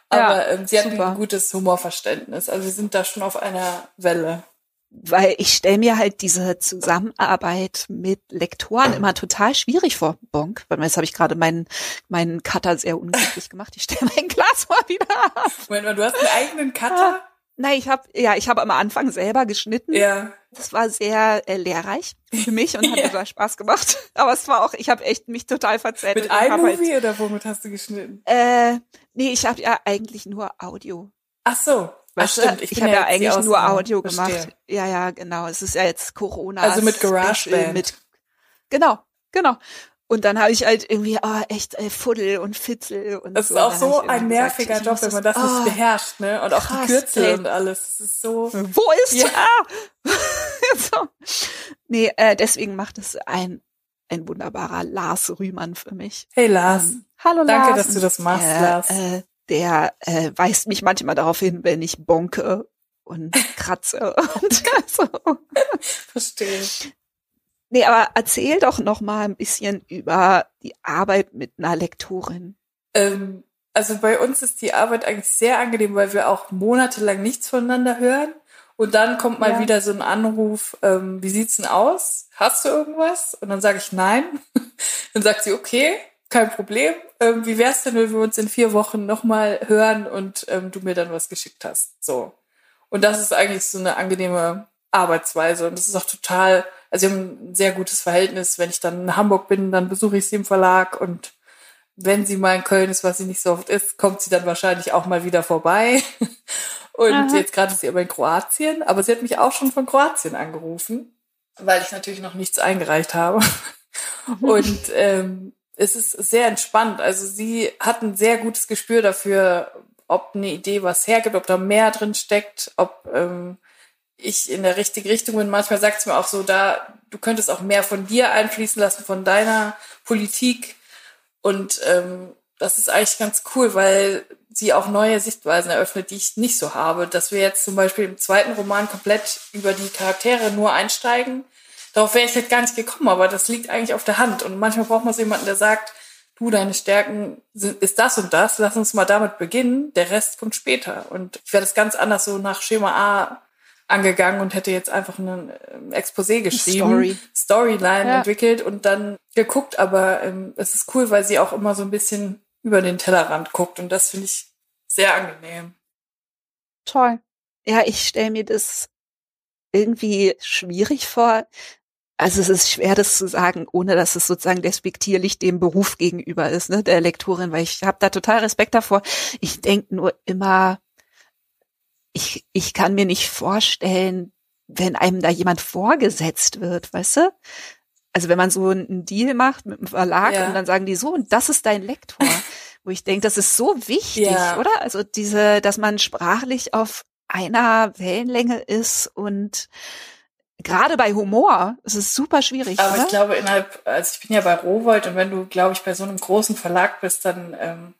Aber ja, ähm, sie hat super. ein gutes Humorverständnis. Also wir sind da schon auf einer Welle weil ich stelle mir halt diese Zusammenarbeit mit Lektoren immer total schwierig vor. Bonk, weil jetzt habe ich gerade meinen meinen Cutter sehr unglücklich gemacht. Ich stelle mein Glas mal wieder ab. Moment mal, du hast einen eigenen Cutter? Nein, ich habe ja, ich habe am Anfang selber geschnitten. Ja. Das war sehr äh, lehrreich für mich und hat ja. total Spaß gemacht. Aber es war auch, ich habe echt mich total verzweifelt. Mit iMovie halt, oder womit hast du geschnitten? Äh, nee, ich habe ja eigentlich nur Audio. Ach so. Ach stimmt, ich, ich habe ja, ja eigentlich nur Audio verstehe. gemacht. Ja, ja, genau. Es ist ja jetzt Corona. Also mit GarageBand. Mit, genau, genau. Und dann habe ich halt irgendwie, oh, echt äh, Fuddel und Fitzel und Das so. ist auch so ein nerviger gesagt, Job, wenn man das oh, nicht beherrscht, ne? Und auch krass, die Kürzel ey. und alles. Das ist so. Wo ist ja. Ah! so. Nee, äh, deswegen macht es ein ein wunderbarer Lars Rühmann für mich. Hey Lars. Ähm, hallo Danke, Lars. Danke, dass du das machst, äh, Lars. Äh, der äh, weist mich manchmal darauf hin, wenn ich bonke und kratze und so. Verstehe. Nee, aber erzähl doch noch mal ein bisschen über die Arbeit mit einer Lektorin. Ähm, also bei uns ist die Arbeit eigentlich sehr angenehm, weil wir auch monatelang nichts voneinander hören. Und dann kommt mal ja. wieder so ein Anruf, ähm, wie sieht's denn aus? Hast du irgendwas? Und dann sage ich nein. dann sagt sie, okay, kein Problem. Ähm, wie wär's denn, wenn wir uns in vier Wochen nochmal hören und ähm, du mir dann was geschickt hast? So. Und das ist eigentlich so eine angenehme Arbeitsweise. Und das ist auch total also wir haben ein sehr gutes Verhältnis. Wenn ich dann in Hamburg bin, dann besuche ich sie im Verlag und wenn sie mal in Köln ist, was sie nicht so oft ist, kommt sie dann wahrscheinlich auch mal wieder vorbei. Und Aha. jetzt gerade ist sie aber in Kroatien, aber sie hat mich auch schon von Kroatien angerufen, weil ich natürlich noch nichts eingereicht habe. Und ähm, es ist sehr entspannt. Also sie hat ein sehr gutes Gespür dafür, ob eine Idee was hergibt, ob da mehr drin steckt, ob ähm, ich in der richtigen Richtung bin. Manchmal sagt es mir auch so, da, du könntest auch mehr von dir einfließen lassen, von deiner Politik. Und ähm, das ist eigentlich ganz cool, weil sie auch neue Sichtweisen eröffnet, die ich nicht so habe. Dass wir jetzt zum Beispiel im zweiten Roman komplett über die Charaktere nur einsteigen. Darauf wäre ich jetzt gar nicht gekommen, aber das liegt eigentlich auf der Hand. Und manchmal braucht man so jemanden, der sagt, du, deine Stärken sind, ist das und das, lass uns mal damit beginnen, der Rest kommt später. Und ich werde das ganz anders so nach Schema A angegangen und hätte jetzt einfach ein ähm, Exposé geschrieben, Story. Storyline ja. entwickelt und dann geguckt. Aber ähm, es ist cool, weil sie auch immer so ein bisschen über den Tellerrand guckt und das finde ich sehr angenehm. Toll. Ja, ich stelle mir das irgendwie schwierig vor. Also es ist schwer, das zu sagen, ohne dass es sozusagen despektierlich dem Beruf gegenüber ist, ne, der Lektorin, weil ich habe da total Respekt davor. Ich denke nur immer, ich, ich kann mir nicht vorstellen, wenn einem da jemand vorgesetzt wird, weißt du? Also wenn man so einen Deal macht mit dem Verlag ja. und dann sagen die so, und das ist dein Lektor, wo ich denke, das ist so wichtig, ja. oder? Also diese, dass man sprachlich auf einer Wellenlänge ist und gerade bei Humor ist es super schwierig. Aber oder? ich glaube, innerhalb, also ich bin ja bei Rowold und wenn du, glaube ich, bei so einem großen Verlag bist, dann ähm,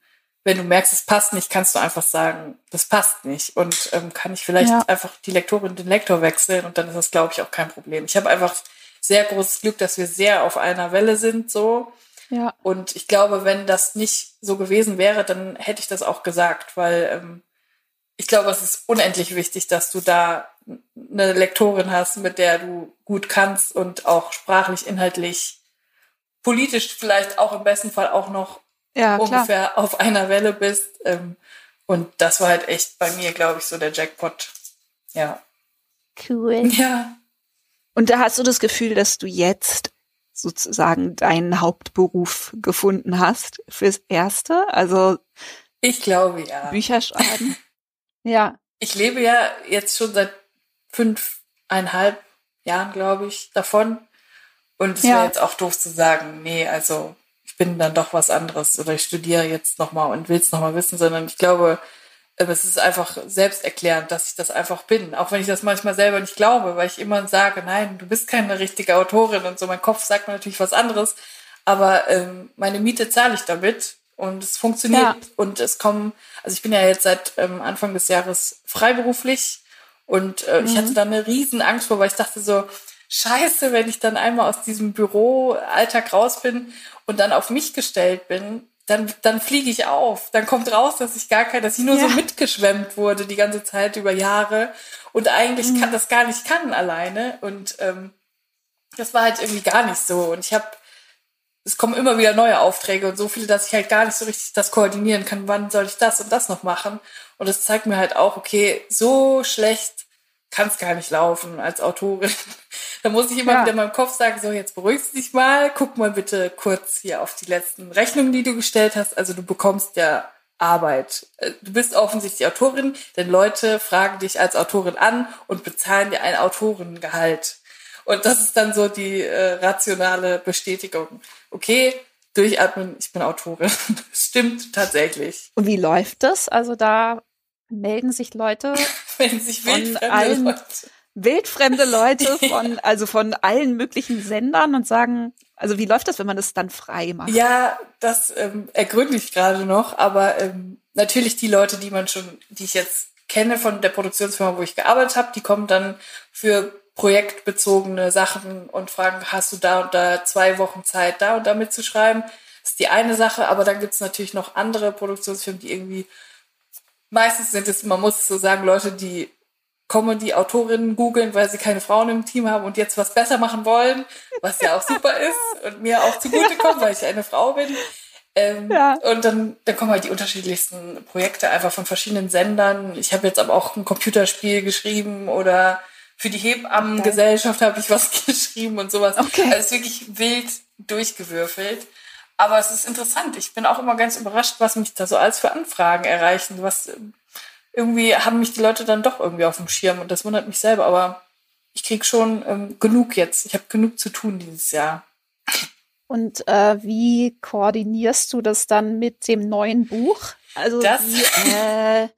wenn du merkst, es passt nicht, kannst du einfach sagen, das passt nicht. Und ähm, kann ich vielleicht ja. einfach die Lektorin, den Lektor wechseln und dann ist das, glaube ich, auch kein Problem. Ich habe einfach sehr großes Glück, dass wir sehr auf einer Welle sind, so. Ja. Und ich glaube, wenn das nicht so gewesen wäre, dann hätte ich das auch gesagt, weil ähm, ich glaube, es ist unendlich wichtig, dass du da eine Lektorin hast, mit der du gut kannst und auch sprachlich, inhaltlich, politisch vielleicht auch im besten Fall auch noch ja, ungefähr klar. auf einer Welle bist. Ähm, und das war halt echt bei mir, glaube ich, so der Jackpot. Ja. Cool. Ja. Und da hast du das Gefühl, dass du jetzt sozusagen deinen Hauptberuf gefunden hast fürs Erste? Also ich glaube ja. Bücher schreiben. ja. Ich lebe ja jetzt schon seit fünfeinhalb Jahren, glaube ich, davon. Und es ja. wäre jetzt auch doof zu sagen, nee, also bin dann doch was anderes oder ich studiere jetzt nochmal und will es nochmal wissen, sondern ich glaube, äh, es ist einfach selbsterklärend, dass ich das einfach bin. Auch wenn ich das manchmal selber nicht glaube, weil ich immer sage, nein, du bist keine richtige Autorin und so. Mein Kopf sagt mir natürlich was anderes. Aber ähm, meine Miete zahle ich damit und es funktioniert. Ja. Und es kommen, also ich bin ja jetzt seit ähm, Anfang des Jahres freiberuflich und äh, mhm. ich hatte da eine riesen Angst vor, weil ich dachte so, scheiße, wenn ich dann einmal aus diesem Büroalltag raus bin und dann auf mich gestellt bin, dann, dann fliege ich auf. Dann kommt raus, dass ich gar kein, dass ich nur ja. so mitgeschwemmt wurde die ganze Zeit über Jahre und eigentlich mhm. kann das gar nicht kann alleine. Und ähm, das war halt irgendwie gar nicht so. Und ich habe es kommen immer wieder neue Aufträge und so viele, dass ich halt gar nicht so richtig das koordinieren kann, wann soll ich das und das noch machen. Und das zeigt mir halt auch, okay, so schlecht kann es gar nicht laufen als Autorin. da muss ich immer ja. wieder in meinem Kopf sagen, so jetzt beruhigst du dich mal, guck mal bitte kurz hier auf die letzten Rechnungen, die du gestellt hast. Also du bekommst ja Arbeit. Äh, du bist offensichtlich Autorin, denn Leute fragen dich als Autorin an und bezahlen dir ein Autorengehalt. Und das ist dann so die äh, rationale Bestätigung. Okay, durchatmen, ich bin Autorin. Stimmt tatsächlich. Und wie läuft das? Also da melden sich Leute melden sich von allen Leute. wildfremde Leute von also von allen möglichen Sendern und sagen, also wie läuft das, wenn man das dann frei macht? Ja, das ähm, ergründe ich gerade noch, aber ähm, natürlich die Leute, die man schon, die ich jetzt kenne von der Produktionsfirma, wo ich gearbeitet habe, die kommen dann für projektbezogene Sachen und fragen, hast du da und da zwei Wochen Zeit, da und da mitzuschreiben? Das ist die eine Sache, aber dann gibt es natürlich noch andere Produktionsfirmen, die irgendwie, meistens sind es, man muss so sagen, Leute, die Comedy-Autorinnen googeln, weil sie keine Frauen im Team haben und jetzt was besser machen wollen, was ja auch super ist und mir auch zugutekommt, weil ich eine Frau bin. Ähm, ja. Und dann, dann kommen halt die unterschiedlichsten Projekte einfach von verschiedenen Sendern. Ich habe jetzt aber auch ein Computerspiel geschrieben oder für die Hebammengesellschaft habe ich was geschrieben und sowas. Okay. Also es ist wirklich wild durchgewürfelt. Aber es ist interessant. Ich bin auch immer ganz überrascht, was mich da so alles für Anfragen erreichen. Was irgendwie haben mich die Leute dann doch irgendwie auf dem Schirm und das wundert mich selber. Aber ich krieg schon ähm, genug jetzt. Ich habe genug zu tun dieses Jahr. Und äh, wie koordinierst du das dann mit dem neuen Buch? Also das wie, äh,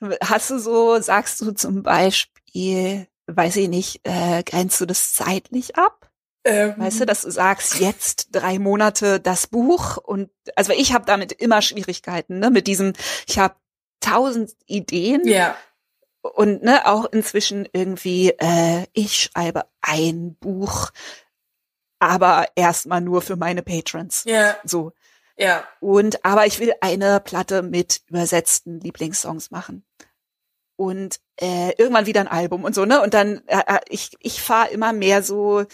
hast du so, sagst du zum Beispiel, weiß ich nicht, äh, grenzt du das zeitlich ab? Ähm, weißt du, dass du sagst, jetzt drei Monate das Buch und also ich habe damit immer Schwierigkeiten, ne? Mit diesem, ich habe tausend Ideen. Ja. Und ne, auch inzwischen irgendwie, äh, ich schreibe ein Buch, aber erstmal nur für meine Patrons. Ja. So. Ja. Und aber ich will eine Platte mit übersetzten Lieblingssongs machen und äh, irgendwann wieder ein Album und so, ne? Und dann, äh, äh ich, ich fahre immer mehr so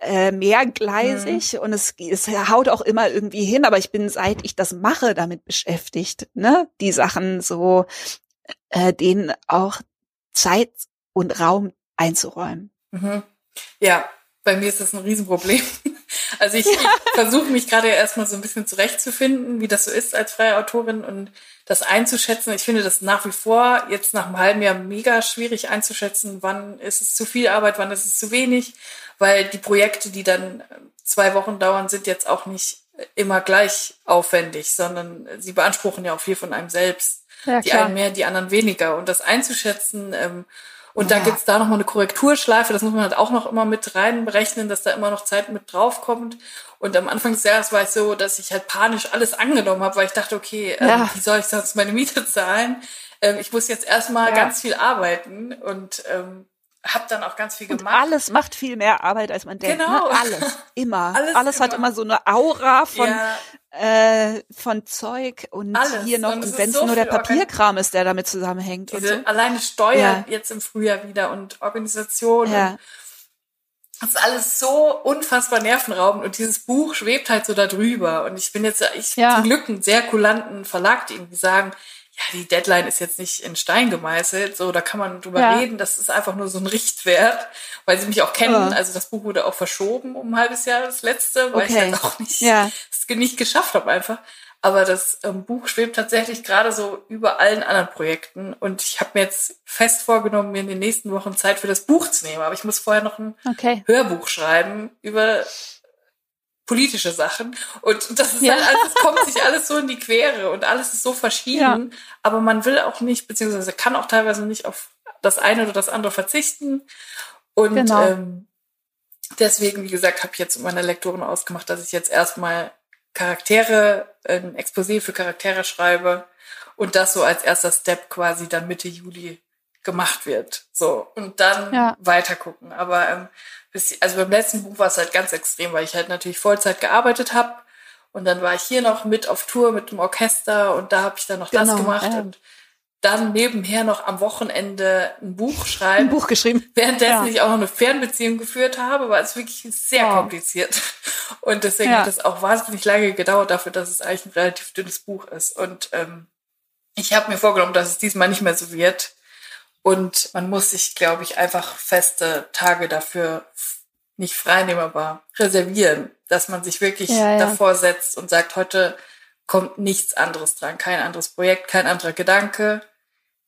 äh, mehrgleisig mhm. und es, es haut auch immer irgendwie hin, aber ich bin, seit ich das mache, damit beschäftigt, ne? Die Sachen so, äh, denen auch Zeit und Raum einzuräumen. Mhm. Ja, bei mir ist das ein Riesenproblem. Also ich, ja. ich versuche mich gerade erstmal so ein bisschen zurechtzufinden, wie das so ist als freie Autorin und das einzuschätzen. Ich finde das nach wie vor jetzt nach einem halben Jahr mega schwierig einzuschätzen, wann ist es zu viel Arbeit, wann ist es zu wenig, weil die Projekte, die dann zwei Wochen dauern, sind jetzt auch nicht immer gleich aufwendig, sondern sie beanspruchen ja auch viel von einem selbst. Ja, die einen mehr, die anderen weniger. Und das einzuschätzen, ähm, und ja. dann gibt's da nochmal eine Korrekturschleife, das muss man halt auch noch immer mit reinberechnen, dass da immer noch Zeit mit draufkommt. Und am Anfang des Jahres war es so, dass ich halt panisch alles angenommen habe, weil ich dachte, okay, ähm, ja. wie soll ich sonst meine Miete zahlen? Ähm, ich muss jetzt erstmal ja. ganz viel arbeiten und ähm, habe dann auch ganz viel gemacht. Und alles macht viel mehr Arbeit, als man denkt. Ne? Genau. Ne? Alles, immer. alles, alles hat immer so eine Aura von, ja. äh, von Zeug und alles. hier noch, und, und wenn es so nur der Papierkram ist, der damit zusammenhängt. Diese und so. Alleine Steuern ja. jetzt im Frühjahr wieder und Organisation. Ja. das ist alles so unfassbar nervenraubend und dieses Buch schwebt halt so da drüber. Und ich bin jetzt, ich ja. zum Glück einen sehr kulanten Verlag, die irgendwie sagen, ja, die Deadline ist jetzt nicht in Stein gemeißelt, so, da kann man drüber ja. reden, das ist einfach nur so ein Richtwert, weil sie mich auch kennen, ja. also das Buch wurde auch verschoben um ein halbes Jahr, das letzte, weil okay. ich halt auch nicht, ja. es nicht geschafft habe einfach. Aber das ähm, Buch schwebt tatsächlich gerade so über allen anderen Projekten und ich habe mir jetzt fest vorgenommen, mir in den nächsten Wochen Zeit für das Buch zu nehmen. Aber ich muss vorher noch ein okay. Hörbuch schreiben über politische Sachen. Und das ist ja. halt alles, es kommt sich alles so in die Quere und alles ist so verschieden. Ja. Aber man will auch nicht, beziehungsweise kann auch teilweise nicht auf das eine oder das andere verzichten. Und genau. ähm, deswegen, wie gesagt, habe ich jetzt mit meiner Lektorin ausgemacht, dass ich jetzt erstmal Charaktere, ein Exposé für Charaktere schreibe und das so als erster Step quasi dann Mitte Juli gemacht wird. So. Und dann ja. weiter gucken. Aber ähm, bis, also beim letzten Buch war es halt ganz extrem, weil ich halt natürlich Vollzeit gearbeitet habe. Und dann war ich hier noch mit auf Tour mit dem Orchester und da habe ich dann noch genau, das gemacht. Ja. Und dann nebenher noch am Wochenende ein Buch schreiben. Ein Buch geschrieben. Währenddessen ja. ich auch noch eine Fernbeziehung geführt habe, war es wirklich sehr wow. kompliziert. Und deswegen ja. hat es auch wahnsinnig lange gedauert dafür, dass es eigentlich ein relativ dünnes Buch ist. Und ähm, ich habe mir vorgenommen, dass es diesmal nicht mehr so wird. Und man muss sich, glaube ich, einfach feste Tage dafür nicht freinehmen, aber reservieren, dass man sich wirklich ja, ja. davor setzt und sagt, heute kommt nichts anderes dran, kein anderes Projekt, kein anderer Gedanke.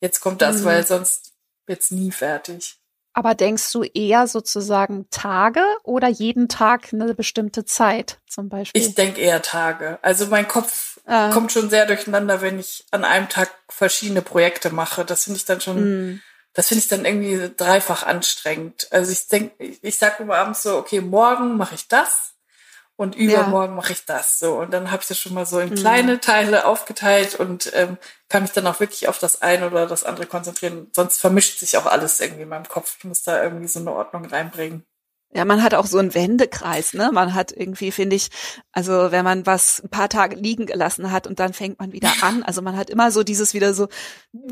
Jetzt kommt das, mhm. weil sonst wird's nie fertig. Aber denkst du eher sozusagen Tage oder jeden Tag eine bestimmte Zeit zum Beispiel? Ich denke eher Tage. Also mein Kopf ah. kommt schon sehr durcheinander, wenn ich an einem Tag verschiedene Projekte mache. Das finde ich dann schon, mm. das finde ich dann irgendwie dreifach anstrengend. Also ich denke, ich sage immer abends so, okay, morgen mache ich das und übermorgen ja. mache ich das so. Und dann habe ich das schon mal so in mhm. kleine Teile aufgeteilt und ähm, kann mich dann auch wirklich auf das eine oder das andere konzentrieren. Sonst vermischt sich auch alles irgendwie in meinem Kopf. Ich muss da irgendwie so eine Ordnung reinbringen. Ja, man hat auch so einen Wendekreis, ne? Man hat irgendwie, finde ich, also wenn man was ein paar Tage liegen gelassen hat und dann fängt man wieder an, also man hat immer so dieses wieder so,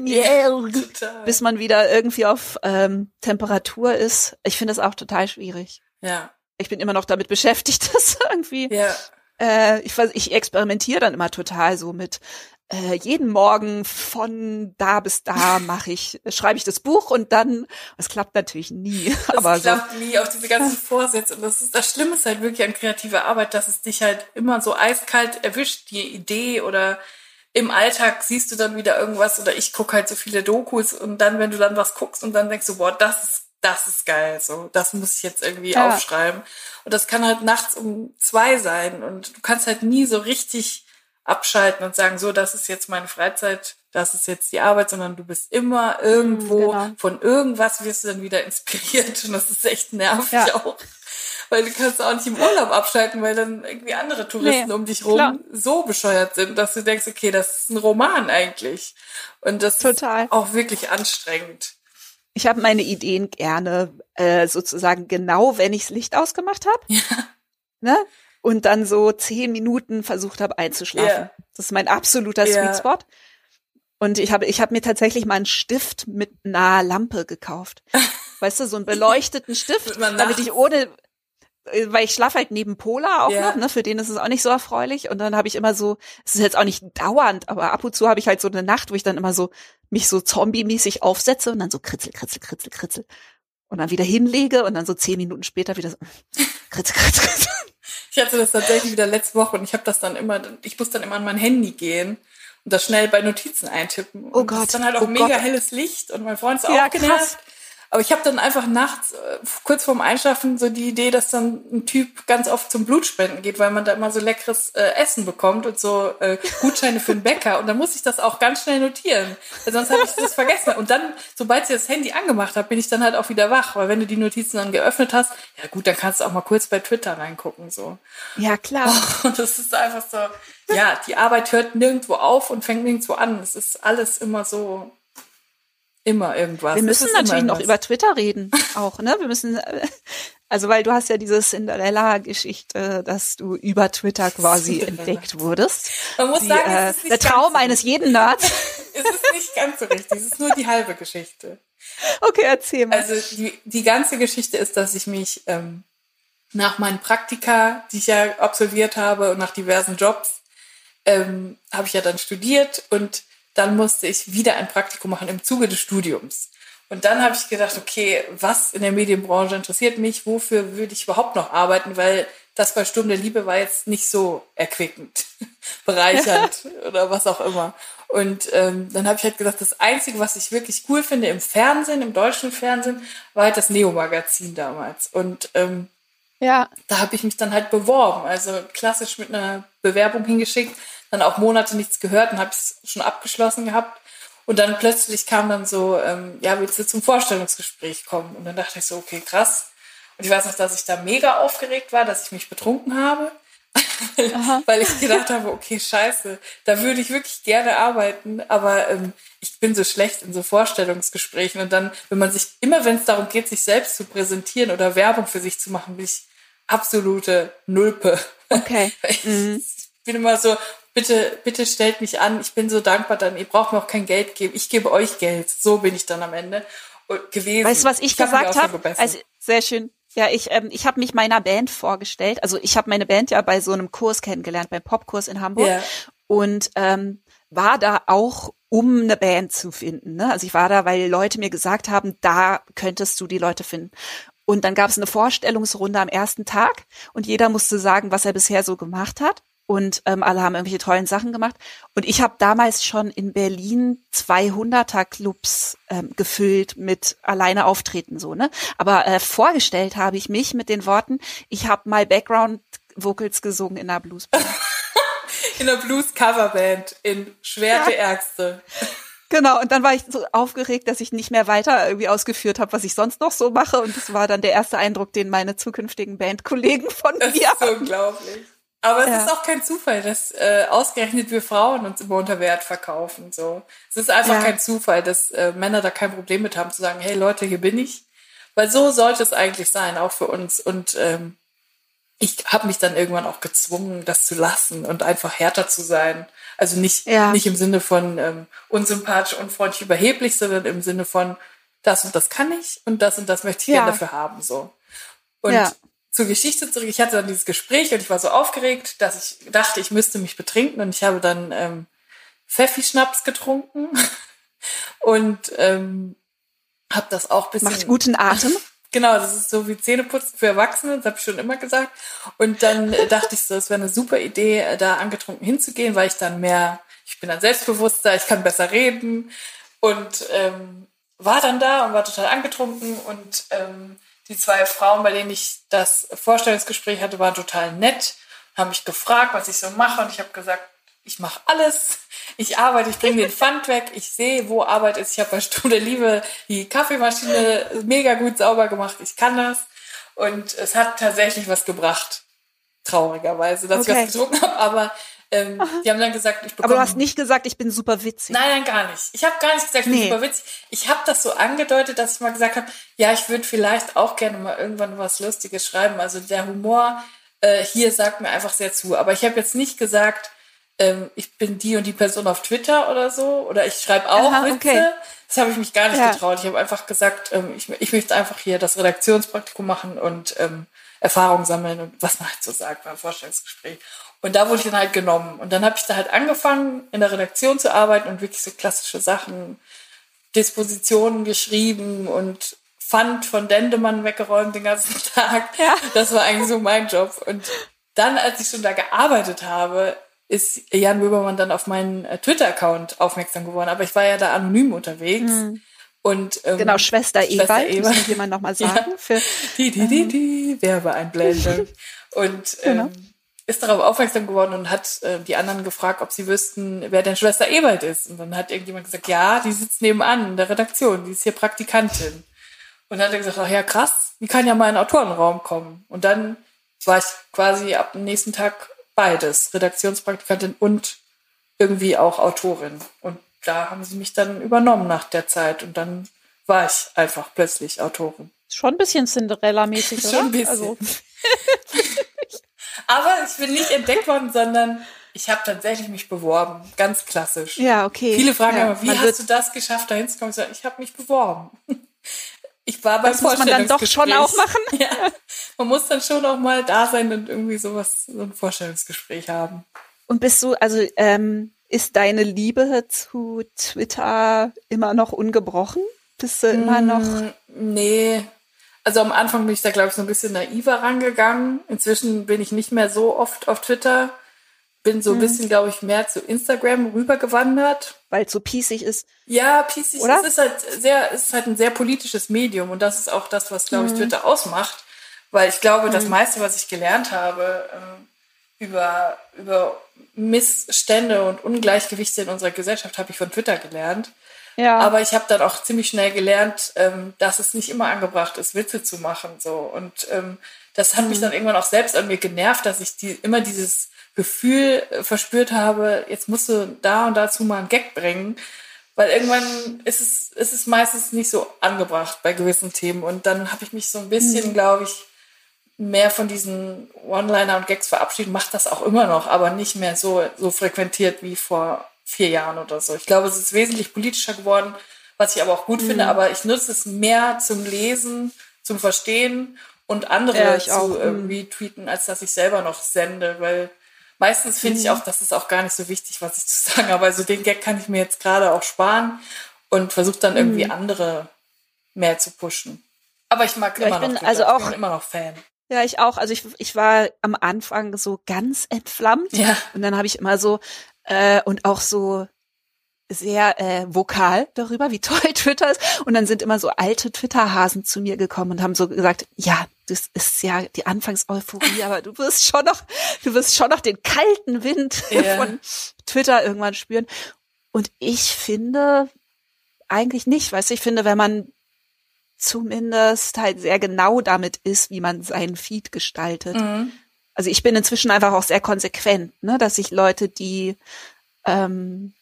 yeah, bis man wieder irgendwie auf ähm, Temperatur ist. Ich finde das auch total schwierig. Ja, ich bin immer noch damit beschäftigt, das irgendwie. Ja. Äh, ich, ich experimentiere dann immer total so mit äh, jeden Morgen von da bis da mache ich, schreibe ich das Buch und dann, es klappt natürlich nie. Das aber klappt so. nie auf diese ganzen Vorsätze. Und das ist das Schlimme ist halt wirklich an kreativer Arbeit, dass es dich halt immer so eiskalt erwischt, die Idee oder im Alltag siehst du dann wieder irgendwas oder ich gucke halt so viele Dokus und dann, wenn du dann was guckst und dann denkst du, boah, das ist das ist geil, so, das muss ich jetzt irgendwie ja. aufschreiben. Und das kann halt nachts um zwei sein und du kannst halt nie so richtig abschalten und sagen, so, das ist jetzt meine Freizeit, das ist jetzt die Arbeit, sondern du bist immer irgendwo, genau. von irgendwas wirst du dann wieder inspiriert und das ist echt nervig ja. auch. Weil du kannst auch nicht im Urlaub abschalten, weil dann irgendwie andere Touristen nee, um dich rum klar. so bescheuert sind, dass du denkst, okay, das ist ein Roman eigentlich. Und das Total. ist auch wirklich anstrengend. Ich habe meine Ideen gerne äh, sozusagen genau, wenn ichs Licht ausgemacht habe. Ja. Ne? Und dann so zehn Minuten versucht habe einzuschlafen. Ja. Das ist mein absoluter ja. Sweet Spot. Und ich habe ich hab mir tatsächlich mal einen Stift mit einer Lampe gekauft. Weißt du, so einen beleuchteten Stift, damit ich ohne äh, weil ich schlafe halt neben Polar auch yeah. noch, ne? Für den ist es auch nicht so erfreulich. Und dann habe ich immer so, es ist jetzt auch nicht dauernd, aber ab und zu habe ich halt so eine Nacht, wo ich dann immer so mich so zombie-mäßig aufsetze und dann so kritzel, kritzel, kritzel, kritzel. Und dann wieder hinlege und dann so zehn Minuten später wieder so kritzel, kritzel, kritzel. Ich hatte das tatsächlich wieder letzte Woche und ich habe das dann immer, ich muss dann immer an mein Handy gehen und das schnell bei Notizen eintippen. Und oh Gott. Das ist dann halt auch oh mega Gott. helles Licht und mein Freund ist ja, auch genervt. Aber ich habe dann einfach nachts, äh, kurz vorm Einschlafen, so die Idee, dass dann ein Typ ganz oft zum Blutspenden geht, weil man da immer so leckeres äh, Essen bekommt und so äh, Gutscheine für den Bäcker. Und dann muss ich das auch ganz schnell notieren. Weil sonst habe ich das vergessen. Und dann, sobald ich das Handy angemacht habe, bin ich dann halt auch wieder wach. Weil wenn du die Notizen dann geöffnet hast, ja gut, dann kannst du auch mal kurz bei Twitter reingucken. so. Ja, klar. Und das ist einfach so, ja, die Arbeit hört nirgendwo auf und fängt nirgendwo an. Es ist alles immer so Immer irgendwas. Wir müssen natürlich noch über Twitter reden, auch, ne? Wir müssen, also weil du hast ja diese Cinderella-Geschichte, dass du über Twitter quasi entdeckt wurdest. Man muss die, sagen, äh, der Traum eines jeden Nerds. es ist nicht ganz so richtig, es ist nur die halbe Geschichte. Okay, erzähl mal. Also die, die ganze Geschichte ist, dass ich mich ähm, nach meinen Praktika, die ich ja absolviert habe und nach diversen Jobs, ähm, habe ich ja dann studiert und dann musste ich wieder ein Praktikum machen im Zuge des Studiums. Und dann habe ich gedacht, okay, was in der Medienbranche interessiert mich? Wofür würde ich überhaupt noch arbeiten? Weil das bei Sturm der Liebe war jetzt nicht so erquickend, bereichernd oder was auch immer. Und ähm, dann habe ich halt gesagt, das Einzige, was ich wirklich cool finde im Fernsehen, im deutschen Fernsehen, war halt das Neo-Magazin damals. Und ähm, ja. da habe ich mich dann halt beworben. Also klassisch mit einer Bewerbung hingeschickt dann auch Monate nichts gehört und habe es schon abgeschlossen gehabt. Und dann plötzlich kam dann so, ähm, ja, willst du zum Vorstellungsgespräch kommen? Und dann dachte ich so, okay, krass. Und ich weiß noch, dass ich da mega aufgeregt war, dass ich mich betrunken habe. weil ich gedacht habe, okay, scheiße, da würde ich wirklich gerne arbeiten, aber ähm, ich bin so schlecht in so Vorstellungsgesprächen. Und dann, wenn man sich, immer wenn es darum geht, sich selbst zu präsentieren oder Werbung für sich zu machen, bin ich absolute Nulpe. Okay. Mhm. Ich bin immer so, bitte, bitte stellt mich an, ich bin so dankbar, dann ihr braucht mir auch kein Geld geben, ich gebe euch Geld. So bin ich dann am Ende gewesen. Weißt du, was ich, ich gesagt habe? Also, sehr schön. Ja, ich, ähm, ich habe mich meiner Band vorgestellt. Also ich habe meine Band ja bei so einem Kurs kennengelernt, beim Popkurs in Hamburg. Yeah. Und ähm, war da auch, um eine Band zu finden. Ne? Also ich war da, weil Leute mir gesagt haben, da könntest du die Leute finden. Und dann gab es eine Vorstellungsrunde am ersten Tag und jeder musste sagen, was er bisher so gemacht hat und ähm, alle haben irgendwelche tollen Sachen gemacht. Und ich habe damals schon in Berlin 200er Clubs ähm, gefüllt mit alleine auftreten so ne. Aber äh, vorgestellt habe ich mich mit den Worten: Ich habe mal Background Vocals gesungen in einer Bluesband. in einer Blues Coverband in Schwerte ja. Ärzte. Genau, und dann war ich so aufgeregt, dass ich nicht mehr weiter irgendwie ausgeführt habe, was ich sonst noch so mache. Und das war dann der erste Eindruck, den meine zukünftigen Bandkollegen von das mir haben. Das ist unglaublich. Aber es ja. ist auch kein Zufall, dass äh, ausgerechnet wir Frauen uns immer unter Wert verkaufen. So, es ist einfach ja. kein Zufall, dass äh, Männer da kein Problem mit haben zu sagen, hey Leute, hier bin ich, weil so sollte es eigentlich sein, auch für uns. Und ähm, ich habe mich dann irgendwann auch gezwungen, das zu lassen und einfach härter zu sein. Also nicht ja. nicht im Sinne von ähm, unsympathisch, unfreundlich, überheblich, sondern im Sinne von das und das kann ich und das und das möchte ich ja. gerne dafür haben. So und ja zur Geschichte zurück. Ich hatte dann dieses Gespräch und ich war so aufgeregt, dass ich dachte, ich müsste mich betrinken und ich habe dann ähm, Pfeffi-Schnaps getrunken und ähm, habe das auch bisschen macht guten Atem. Genau, das ist so wie Zähneputzen für Erwachsene, das habe ich schon immer gesagt. Und dann äh, dachte ich so, es wäre eine super Idee, äh, da angetrunken hinzugehen, weil ich dann mehr, ich bin dann selbstbewusster, ich kann besser reden und ähm, war dann da und war total angetrunken und ähm, die zwei Frauen, bei denen ich das Vorstellungsgespräch hatte, waren total nett, haben mich gefragt, was ich so mache und ich habe gesagt, ich mache alles. Ich arbeite, ich bringe den Pfand weg, ich sehe, wo Arbeit ist. Ich habe bei Stunde Liebe die Kaffeemaschine mega gut sauber gemacht. Ich kann das. Und es hat tatsächlich was gebracht. Traurigerweise, dass okay. ich was getrunken habe. Aber ähm, die haben dann gesagt, ich bekomme. Aber du hast nicht gesagt, ich bin super witzig. Nein, nein, gar nicht. Ich habe gar nicht gesagt, ich nee. bin super witzig. Ich habe das so angedeutet, dass ich mal gesagt habe, ja, ich würde vielleicht auch gerne mal irgendwann was Lustiges schreiben. Also der Humor äh, hier sagt mir einfach sehr zu. Aber ich habe jetzt nicht gesagt, ähm, ich bin die und die Person auf Twitter oder so. Oder ich schreibe auch Aha, Witze. Okay. Das habe ich mich gar nicht ja. getraut. Ich habe einfach gesagt, ähm, ich, ich möchte einfach hier das Redaktionspraktikum machen und ähm, Erfahrung sammeln und was man halt so sagt beim Vorstellungsgespräch. Und da wurde ich dann halt genommen. Und dann habe ich da halt angefangen, in der Redaktion zu arbeiten und wirklich so klassische Sachen, Dispositionen geschrieben und Pfand von Dendemann weggeräumt den ganzen Tag. Ja. Das war eigentlich so mein Job. Und dann, als ich schon da gearbeitet habe, ist Jan Böbermann dann auf meinen äh, Twitter-Account aufmerksam geworden. Aber ich war ja da anonym unterwegs. Mhm. Und, ähm, genau, Schwester, Schwester Ewald, muss jemand nochmal sagen. Ja. Für, die, die, die, die, Werbeeinblendung. und genau. Ist darauf aufmerksam geworden und hat äh, die anderen gefragt, ob sie wüssten, wer denn Schwester Ewald ist. Und dann hat irgendjemand gesagt, ja, die sitzt nebenan in der Redaktion, die ist hier Praktikantin. Und dann hat er gesagt, ach ja, krass, die kann ja mal in den Autorenraum kommen. Und dann war ich quasi ab dem nächsten Tag beides, Redaktionspraktikantin und irgendwie auch Autorin. Und da haben sie mich dann übernommen nach der Zeit und dann war ich einfach plötzlich Autorin. Schon ein bisschen Cinderella-mäßig, oder? Schon ein bisschen. Also. Aber ich bin nicht entdeckt worden, sondern ich habe tatsächlich mich beworben. Ganz klassisch. Ja, okay. Viele fragen ja, immer, wie hast du das geschafft, da hinzukommen? Ich habe mich beworben. Ich war beim Das muss man dann doch schon auch machen. Ja, man muss dann schon auch mal da sein und irgendwie sowas, so ein Vorstellungsgespräch haben. Und bist du, also ähm, ist deine Liebe zu Twitter immer noch ungebrochen? Bist du immer noch? Mm, nee, also am Anfang bin ich da, glaube ich, so ein bisschen naiver rangegangen. Inzwischen bin ich nicht mehr so oft auf Twitter. Bin so ein mhm. bisschen, glaube ich, mehr zu Instagram rübergewandert. Weil es so pießig ist. Ja, pießig. Oder? Es ist halt sehr, es ist halt ein sehr politisches Medium und das ist auch das, was, glaube ich, mhm. Twitter ausmacht. Weil ich glaube, das mhm. meiste, was ich gelernt habe ähm, über, über Missstände und Ungleichgewichte in unserer Gesellschaft, habe ich von Twitter gelernt. Ja. Aber ich habe dann auch ziemlich schnell gelernt, ähm, dass es nicht immer angebracht ist, Witze zu machen. So. Und ähm, das hat mhm. mich dann irgendwann auch selbst an mir genervt, dass ich die, immer dieses Gefühl äh, verspürt habe, jetzt musst du da und dazu mal einen Gag bringen. Weil irgendwann ist es, ist es meistens nicht so angebracht bei gewissen Themen. Und dann habe ich mich so ein bisschen, mhm. glaube ich, mehr von diesen One-Liner und Gags verabschiedet, macht das auch immer noch, aber nicht mehr so, so frequentiert wie vor vier Jahren oder so. Ich glaube, es ist wesentlich politischer geworden, was ich aber auch gut mhm. finde, aber ich nutze es mehr zum Lesen, zum Verstehen und andere ja, zu auch. irgendwie mhm. tweeten, als dass ich selber noch sende, weil meistens finde mhm. ich auch, das ist auch gar nicht so wichtig, was ich zu sagen habe. Also den Gag kann ich mir jetzt gerade auch sparen und versuche dann irgendwie mhm. andere mehr zu pushen. Aber ich mag ja, immer ich bin noch also auch, ich bin immer noch Fan. Ja, ich auch. Also ich, ich war am Anfang so ganz entflammt. Ja. Und dann habe ich immer so, äh, und auch so sehr äh, vokal darüber, wie toll Twitter ist. Und dann sind immer so alte Twitter-Hasen zu mir gekommen und haben so gesagt, ja, das ist ja die Anfangseuphorie, aber du wirst schon noch, du wirst schon noch den kalten Wind yeah. von Twitter irgendwann spüren. Und ich finde eigentlich nicht, weißt du, ich finde, wenn man zumindest halt sehr genau damit ist, wie man seinen Feed gestaltet. Mhm. Also ich bin inzwischen einfach auch sehr konsequent, ne, dass ich Leute, die ähm,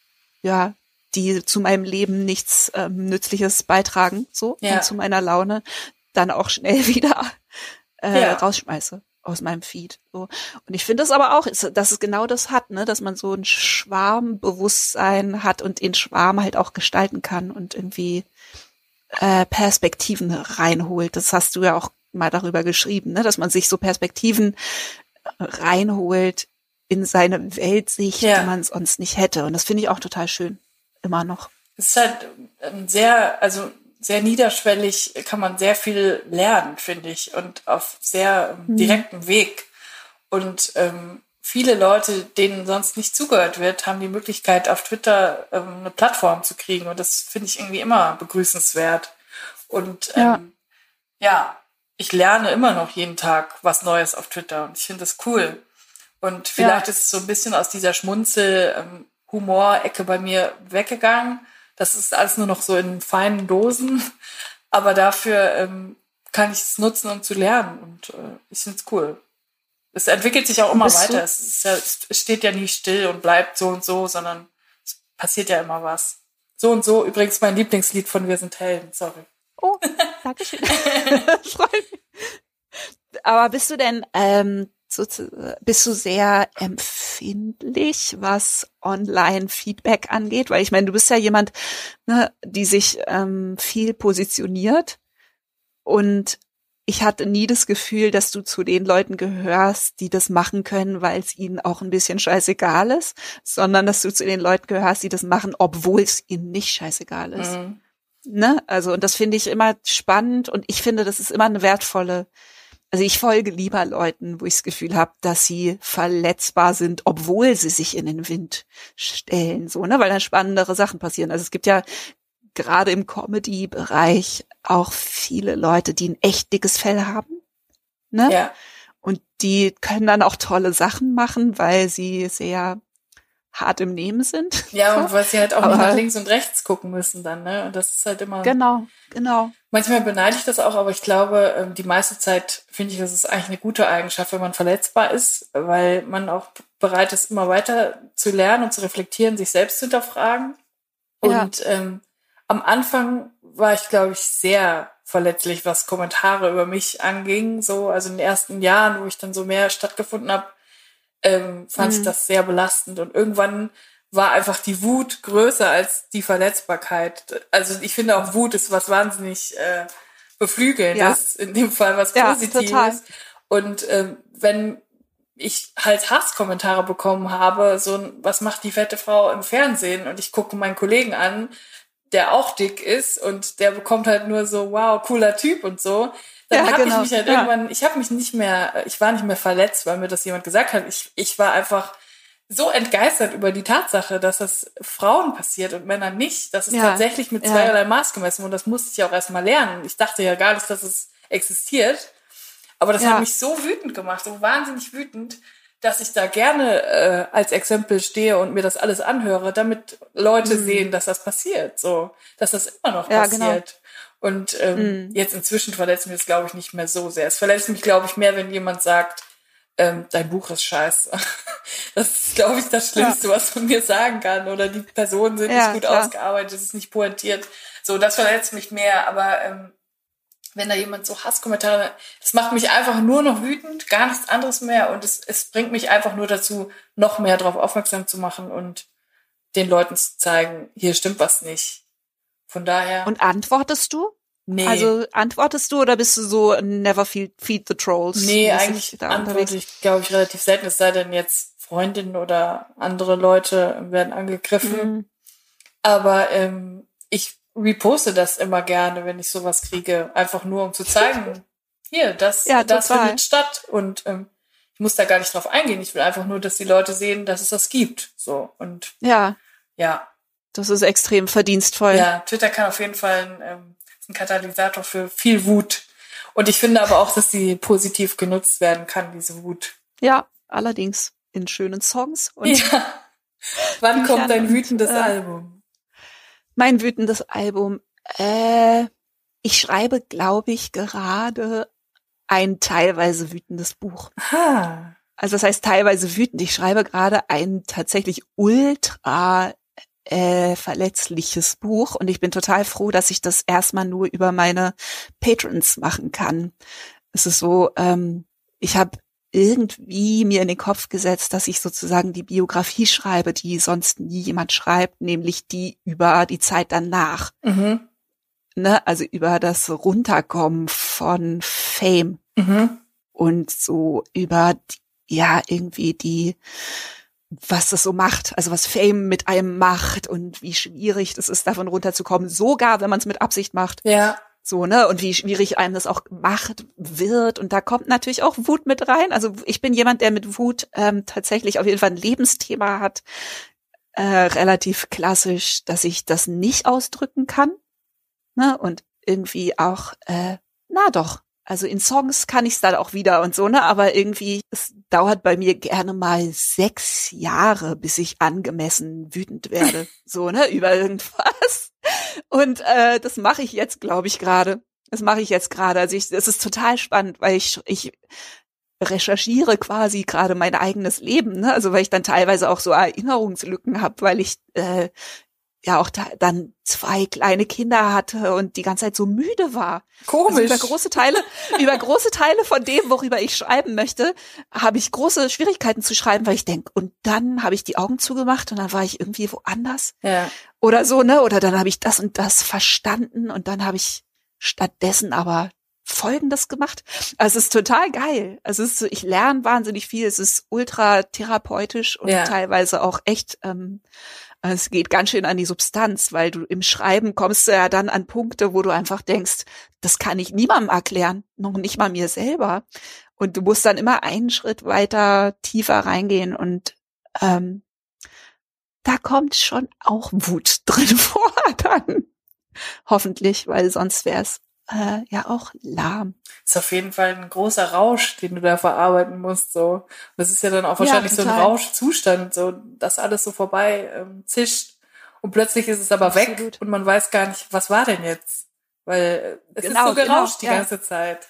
ja, die zu meinem Leben nichts ähm, Nützliches beitragen, so ja. und zu meiner Laune, dann auch schnell wieder äh, ja. rausschmeiße aus meinem Feed. So. Und ich finde es aber auch, dass es genau das hat, ne, dass man so ein Schwarmbewusstsein hat und den Schwarm halt auch gestalten kann und irgendwie äh, Perspektiven reinholt. Das hast du ja auch mal darüber geschrieben, ne? dass man sich so Perspektiven reinholt in seine Weltsicht, ja. die man sonst nicht hätte. Und das finde ich auch total schön. Immer noch. Es ist halt sehr, also sehr niederschwellig kann man sehr viel lernen, finde ich, und auf sehr mhm. direktem Weg. Und ähm, viele Leute, denen sonst nicht zugehört wird, haben die Möglichkeit, auf Twitter ähm, eine Plattform zu kriegen. Und das finde ich irgendwie immer begrüßenswert. Und ähm, ja. ja, ich lerne immer noch jeden Tag was Neues auf Twitter und ich finde das cool. Und vielleicht ja. ist es so ein bisschen aus dieser Schmunzel-Humor-Ecke bei mir weggegangen. Das ist alles nur noch so in feinen Dosen. Aber dafür ähm, kann ich es nutzen, um zu lernen. Und äh, ich finde es cool es entwickelt sich auch immer weiter. Es, ja, es, steht ja nie still und bleibt so und so, sondern es passiert ja immer was. So und so, übrigens mein Lieblingslied von Wir sind Helden, sorry. Oh, danke schön. Freut mich. Aber bist du denn ähm, so, bist du sehr empfindlich, was Online-Feedback angeht? Weil ich meine, du bist ja jemand, ne, die sich ähm, viel positioniert und ich hatte nie das Gefühl, dass du zu den Leuten gehörst, die das machen können, weil es ihnen auch ein bisschen scheißegal ist, sondern dass du zu den Leuten gehörst, die das machen, obwohl es ihnen nicht scheißegal ist. Mhm. Ne? Also, und das finde ich immer spannend und ich finde, das ist immer eine wertvolle, also ich folge lieber Leuten, wo ich das Gefühl habe, dass sie verletzbar sind, obwohl sie sich in den Wind stellen, so, ne, weil dann spannendere Sachen passieren. Also es gibt ja gerade im Comedy-Bereich auch viele Leute, die ein echt dickes Fell haben. Ne? Ja. Und die können dann auch tolle Sachen machen, weil sie sehr hart im Nehmen sind. Ja, und weil sie halt auch Aber, nicht nach links und rechts gucken müssen dann, ne? Und das ist halt immer. Genau, genau. Manchmal beneide ich das auch, aber ich glaube, ähm, die meiste Zeit finde ich, das ist eigentlich eine gute Eigenschaft, wenn man verletzbar ist, weil man auch bereit ist, immer weiter zu lernen und zu reflektieren, sich selbst zu hinterfragen. Und ja. ähm, am Anfang war ich, glaube ich, sehr verletzlich, was Kommentare über mich anging. So, also in den ersten Jahren, wo ich dann so mehr stattgefunden habe, ähm, fand mhm. ich das sehr belastend. Und irgendwann war einfach die Wut größer als die Verletzbarkeit. Also ich finde auch Wut ist was wahnsinnig äh, beflügelndes, ja. in dem Fall was ja, Positives. Total. Und ähm, wenn ich halt Hasskommentare bekommen habe, so was macht die fette Frau im Fernsehen? Und ich gucke meinen Kollegen an, der auch dick ist und der bekommt halt nur so, wow, cooler Typ und so. Dann ja, habe genau. ich mich halt ja. irgendwann, ich habe mich nicht mehr, ich war nicht mehr verletzt, weil mir das jemand gesagt hat. Ich, ich war einfach so entgeistert über die Tatsache, dass das Frauen passiert und Männern nicht. Das ist ja. tatsächlich mit zweierlei Maß gemessen und das musste ich ja auch erstmal lernen. Ich dachte ja gar nicht, dass es existiert. Aber das hat mich so wütend gemacht, so wahnsinnig wütend, dass ich da gerne äh, als Exempel stehe und mir das alles anhöre, damit Leute mhm. sehen, dass das passiert, so, dass das immer noch ja, genau. passiert. Genau. Und ähm, mhm. jetzt inzwischen verletzt mich das, glaube ich, nicht mehr so sehr. Es verletzt mich, glaube ich, mehr, wenn jemand sagt, ähm, dein Buch ist scheiße. Das ist, glaube ich, das Schlimmste, ja. was man mir sagen kann. Oder die Personen sind ja, nicht gut klar. ausgearbeitet, es ist nicht pointiert. So, das verletzt mich mehr. Aber ähm, wenn da jemand so Hasskommentare, das macht mich einfach nur noch wütend, gar nichts anderes mehr und es, es bringt mich einfach nur dazu, noch mehr darauf aufmerksam zu machen und den Leuten zu zeigen, hier stimmt was nicht. Von daher. Und antwortest du? Nee. Also antwortest du oder bist du so never feed, feed the trolls? Nee, eigentlich antworte ich, glaube ich, relativ selten, es sei denn jetzt Freundinnen oder andere Leute werden angegriffen. Mhm. Aber ähm, ich reposte das immer gerne, wenn ich sowas kriege, einfach nur um zu zeigen, hier, das, ja, das findet statt. Und ähm, ich muss da gar nicht drauf eingehen. Ich will einfach nur, dass die Leute sehen, dass es das gibt. So und ja, ja. Das ist extrem verdienstvoll. Ja, Twitter kann auf jeden Fall ein, ähm, ein Katalysator für viel Wut. Und ich finde aber auch, dass sie positiv genutzt werden kann, diese Wut. Ja, allerdings in schönen Songs. Und ja. Wann kommt dein wütendes und, äh, Album? Mein wütendes Album. Äh, ich schreibe, glaube ich, gerade ein teilweise wütendes Buch. Ha. Also das heißt teilweise wütend. Ich schreibe gerade ein tatsächlich ultra äh, verletzliches Buch und ich bin total froh, dass ich das erstmal nur über meine Patrons machen kann. Es ist so, ähm, ich habe irgendwie mir in den Kopf gesetzt, dass ich sozusagen die Biografie schreibe, die sonst nie jemand schreibt, nämlich die über die Zeit danach. Mhm. Ne, also über das Runterkommen von Fame mhm. und so über die, ja irgendwie die was das so macht, also was Fame mit einem macht und wie schwierig das ist, davon runterzukommen, sogar wenn man es mit Absicht macht. Ja. So, ne? Und wie schwierig einem das auch gemacht wird. Und da kommt natürlich auch Wut mit rein. Also ich bin jemand, der mit Wut ähm, tatsächlich auf jeden Fall ein Lebensthema hat. Äh, relativ klassisch, dass ich das nicht ausdrücken kann. Ne? Und irgendwie auch, äh, na doch, also in Songs kann ich es dann auch wieder und so, ne? Aber irgendwie, es dauert bei mir gerne mal sechs Jahre, bis ich angemessen wütend werde. so, ne? Über irgendwas. Und äh, das mache ich jetzt, glaube ich, gerade. Das mache ich jetzt gerade. Also ich, es ist total spannend, weil ich, ich recherchiere quasi gerade mein eigenes Leben, ne? Also weil ich dann teilweise auch so Erinnerungslücken habe, weil ich äh, ja auch da, dann zwei kleine Kinder hatte und die ganze Zeit so müde war. Komisch. Also über große Teile, über große Teile von dem, worüber ich schreiben möchte, habe ich große Schwierigkeiten zu schreiben, weil ich denke, und dann habe ich die Augen zugemacht und dann war ich irgendwie woanders. Ja. Oder so, ne? Oder dann habe ich das und das verstanden und dann habe ich stattdessen aber Folgendes gemacht. Also es ist total geil. Also es ist, ich lerne wahnsinnig viel. Es ist ultra therapeutisch und ja. teilweise auch echt ähm, es geht ganz schön an die Substanz, weil du im Schreiben kommst du ja dann an Punkte, wo du einfach denkst, das kann ich niemandem erklären, noch nicht mal mir selber. Und du musst dann immer einen Schritt weiter tiefer reingehen und ähm, da kommt schon auch Wut drin vor dann. Hoffentlich, weil sonst wäre es äh, ja auch lahm. Ist auf jeden Fall ein großer Rausch, den du da verarbeiten musst. So, das ist ja dann auch wahrscheinlich ja, so ein Rauschzustand, so dass alles so vorbei ähm, zischt und plötzlich ist es aber Absolut. weg und man weiß gar nicht, was war denn jetzt, weil äh, es genau, ist so genau, gerauscht genau, die ja. ganze Zeit.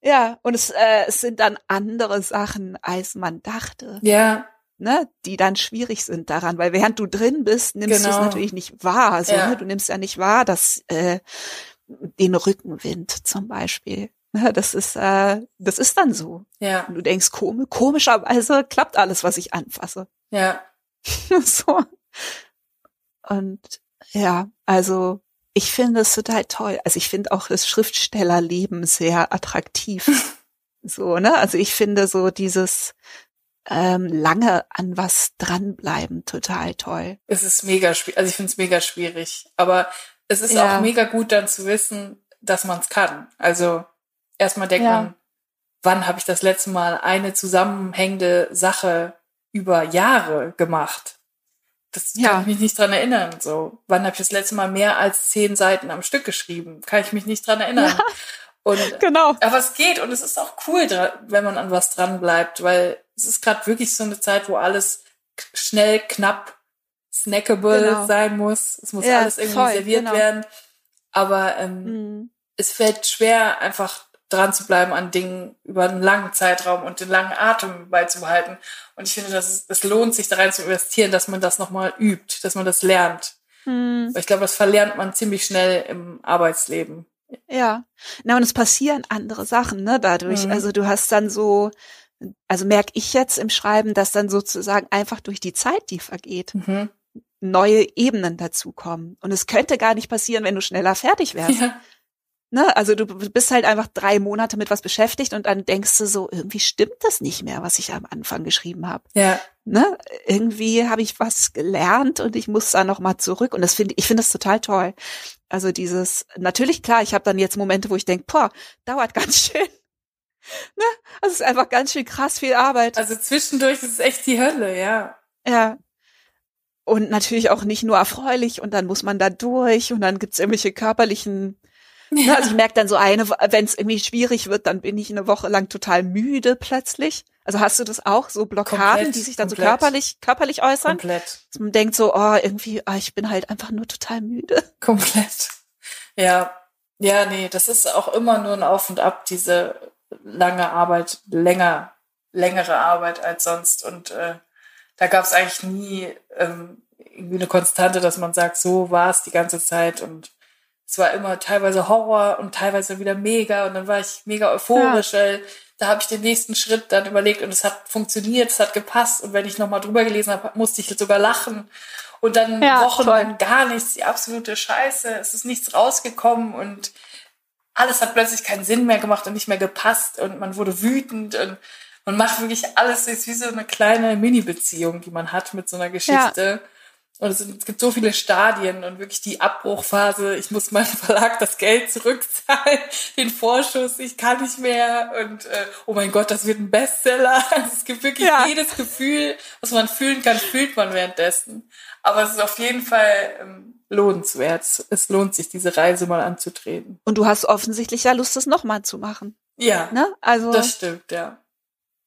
Ja, und es, äh, es sind dann andere Sachen, als man dachte. Ja. Ne, die dann schwierig sind daran, weil während du drin bist, nimmst genau. du es natürlich nicht wahr. So, ja. ne? Du nimmst ja nicht wahr, dass äh, den Rückenwind zum Beispiel. Das ist, äh, das ist dann so. Ja. Und du denkst, komisch, komischerweise klappt alles, was ich anfasse. Ja. so. Und ja, also ich finde es total toll. Also ich finde auch das Schriftstellerleben sehr attraktiv. so, ne? Also ich finde so dieses ähm, lange an was dranbleiben total toll. Es ist mega schwierig. Also ich finde es mega schwierig. Aber es ist ja. auch mega gut dann zu wissen, dass man es kann. Also erstmal denkt ja. man, wann habe ich das letzte Mal eine zusammenhängende Sache über Jahre gemacht? Das ja. kann ich mich nicht dran erinnern. So, wann habe ich das letzte Mal mehr als zehn Seiten am Stück geschrieben? Kann ich mich nicht dran erinnern. Ja. Und, genau. Aber es geht und es ist auch cool, wenn man an was dran bleibt, weil es ist gerade wirklich so eine Zeit, wo alles schnell, knapp snackable genau. sein muss. Es muss ja, alles irgendwie voll, serviert genau. werden. Aber ähm, mhm. es fällt schwer, einfach dran zu bleiben an Dingen über einen langen Zeitraum und den langen Atem beizubehalten. Und ich finde, dass es, es lohnt sich da rein zu investieren, dass man das nochmal übt, dass man das lernt. Mhm. Ich glaube, das verlernt man ziemlich schnell im Arbeitsleben. Ja, na und es passieren andere Sachen, ne, dadurch. Mhm. Also du hast dann so, also merke ich jetzt im Schreiben, dass dann sozusagen einfach durch die Zeit, die vergeht, mhm neue Ebenen dazukommen. Und es könnte gar nicht passieren, wenn du schneller fertig wärst. Ja. Ne? Also du bist halt einfach drei Monate mit was beschäftigt und dann denkst du so, irgendwie stimmt das nicht mehr, was ich am Anfang geschrieben habe. Ja. Ne? Irgendwie habe ich was gelernt und ich muss da nochmal zurück. Und das finde ich finde das total toll. Also dieses, natürlich klar, ich habe dann jetzt Momente, wo ich denke, boah, dauert ganz schön. Ne? Also es ist einfach ganz schön krass viel Arbeit. Also zwischendurch ist es echt die Hölle, ja. Ja. Und natürlich auch nicht nur erfreulich und dann muss man da durch und dann gibt's irgendwelche körperlichen ja. Also ich merke dann so eine, wenn es irgendwie schwierig wird, dann bin ich eine Woche lang total müde plötzlich. Also hast du das auch, so Blockaden, komplett, die sich dann komplett. so körperlich, körperlich äußern? Komplett. Dass man denkt so, oh, irgendwie, oh, ich bin halt einfach nur total müde. Komplett. Ja. Ja, nee, das ist auch immer nur ein Auf und Ab, diese lange Arbeit, länger, längere Arbeit als sonst. Und äh, da gab es eigentlich nie ähm, irgendwie eine Konstante, dass man sagt, so war es die ganze Zeit und es war immer teilweise Horror und teilweise wieder mega und dann war ich mega euphorisch, ja. weil da habe ich den nächsten Schritt dann überlegt und es hat funktioniert, es hat gepasst und wenn ich nochmal drüber gelesen habe, musste ich sogar lachen und dann ja, wochenlang gar nichts, die absolute Scheiße, es ist nichts rausgekommen und alles hat plötzlich keinen Sinn mehr gemacht und nicht mehr gepasst und man wurde wütend und man macht wirklich alles, ist wie so eine kleine Mini-Beziehung, die man hat mit so einer Geschichte. Ja. Und es, gibt so viele Stadien und wirklich die Abbruchphase. Ich muss meinem Verlag das Geld zurückzahlen, den Vorschuss, ich kann nicht mehr. Und äh, oh mein Gott, das wird ein Bestseller. Also es gibt wirklich ja. jedes Gefühl, was man fühlen kann, fühlt man währenddessen. Aber es ist auf jeden Fall ähm, lohnenswert. Es lohnt sich, diese Reise mal anzutreten. Und du hast offensichtlich ja Lust, das nochmal zu machen. Ja. Ne? Also. Das stimmt, ja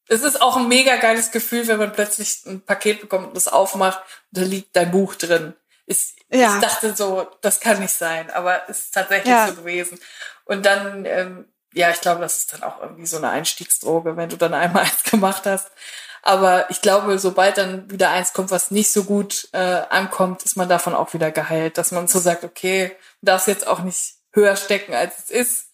es ist auch ein mega geiles Gefühl, wenn man plötzlich ein Paket bekommt und das aufmacht und da liegt dein Buch drin. Ich, ja. ich dachte so, das kann nicht sein, aber es ist tatsächlich ja. so gewesen. Und dann, ähm, ja, ich glaube, das ist dann auch irgendwie so eine Einstiegsdroge, wenn du dann einmal eins gemacht hast. Aber ich glaube, sobald dann wieder eins kommt, was nicht so gut äh, ankommt, ist man davon auch wieder geheilt, dass man so sagt, okay, du darfst jetzt auch nicht höher stecken, als es ist.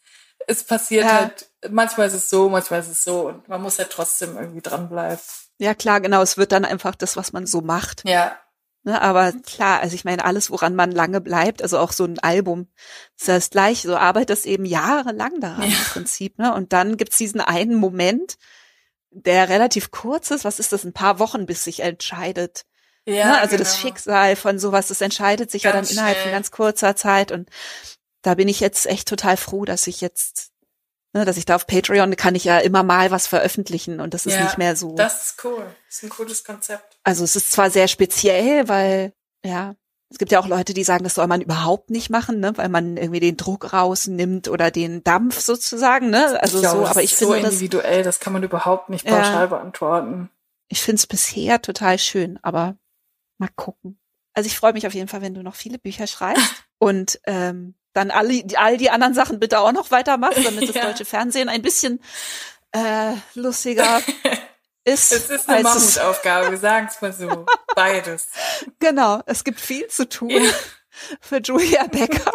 Es passiert ja. halt manchmal ist es so, manchmal ist es so und man muss ja trotzdem irgendwie dranbleiben. Ja, klar, genau. Es wird dann einfach das, was man so macht. Ja. Ne, aber klar, also ich meine, alles, woran man lange bleibt, also auch so ein Album, ist das gleich, so arbeitest eben jahrelang daran ja. im Prinzip, ne? Und dann gibt's diesen einen Moment, der relativ kurz ist, was ist das, ein paar Wochen, bis sich entscheidet. Ja, ne? Also genau. das Schicksal von sowas, das entscheidet sich ganz ja dann innerhalb schnell. von ganz kurzer Zeit. Und da bin ich jetzt echt total froh, dass ich jetzt Ne, dass ich da auf Patreon kann ich ja immer mal was veröffentlichen und das ist ja, nicht mehr so. Das ist cool. Das ist ein cooles Konzept. Also es ist zwar sehr speziell, weil, ja, es gibt ja auch Leute, die sagen, das soll man überhaupt nicht machen, ne, weil man irgendwie den Druck rausnimmt oder den Dampf sozusagen, ne? Also glaube, so, aber ich finde so individuell, das, das kann man überhaupt nicht pauschal ja, beantworten. Ich finde es bisher total schön, aber mal gucken. Also ich freue mich auf jeden Fall, wenn du noch viele Bücher schreibst und ähm, dann alle, all die anderen Sachen bitte auch noch weitermachst, damit ja. das deutsche Fernsehen ein bisschen äh, lustiger ist. Es ist eine Mammutaufgabe, wir sagen es mal so. Beides. Genau, es gibt viel zu tun ja. für Julia Becker.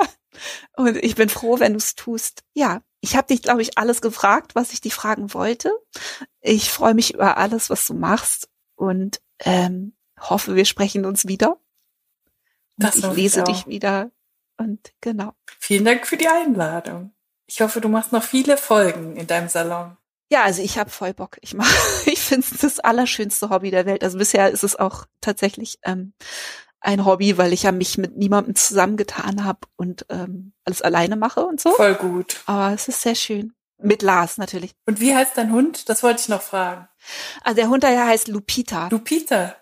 Und ich bin froh, wenn du es tust. Ja, ich habe dich, glaube ich, alles gefragt, was ich dich fragen wollte. Ich freue mich über alles, was du machst und ähm, hoffe, wir sprechen uns wieder. Und ich lese ich dich wieder und genau. Vielen Dank für die Einladung. Ich hoffe, du machst noch viele Folgen in deinem Salon. Ja, also ich habe voll Bock. Ich mach, ich finde es das allerschönste Hobby der Welt. Also bisher ist es auch tatsächlich ähm, ein Hobby, weil ich ja mich mit niemandem zusammengetan habe und ähm, alles alleine mache und so. Voll gut. Aber es ist sehr schön. Mit Lars natürlich. Und wie heißt dein Hund? Das wollte ich noch fragen. Also der Hund daher heißt Lupita. Lupita.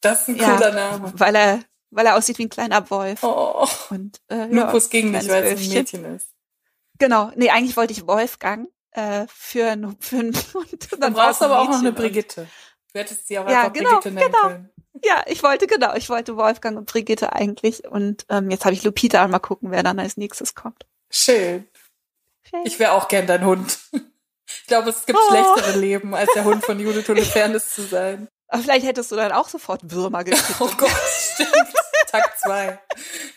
Das ist ein cooler ja, Name. Weil er weil er aussieht wie ein kleiner Wolf. Oh. Und äh, Lupus ja, ging nicht, weil es ein Mädchen ist. Genau, nee, eigentlich wollte ich Wolfgang äh, für, ein, für einen Hund. Dann brauchst du aber auch noch eine Brigitte. Du hättest sie auch ja, einfach genau, Brigitte nennen genau. können. Ja, ich wollte genau, ich wollte Wolfgang und Brigitte eigentlich und ähm, jetzt habe ich Lupita mal gucken, wer dann als nächstes kommt. Schön. Schön. Ich wäre auch gern dein Hund. Ich glaube, es gibt oh. schlechtere Leben, als der Hund von Judith Holofernes zu sein. Aber vielleicht hättest du dann auch sofort Würmer gekriegt. Oh Gott, stimmt. Tag zwei.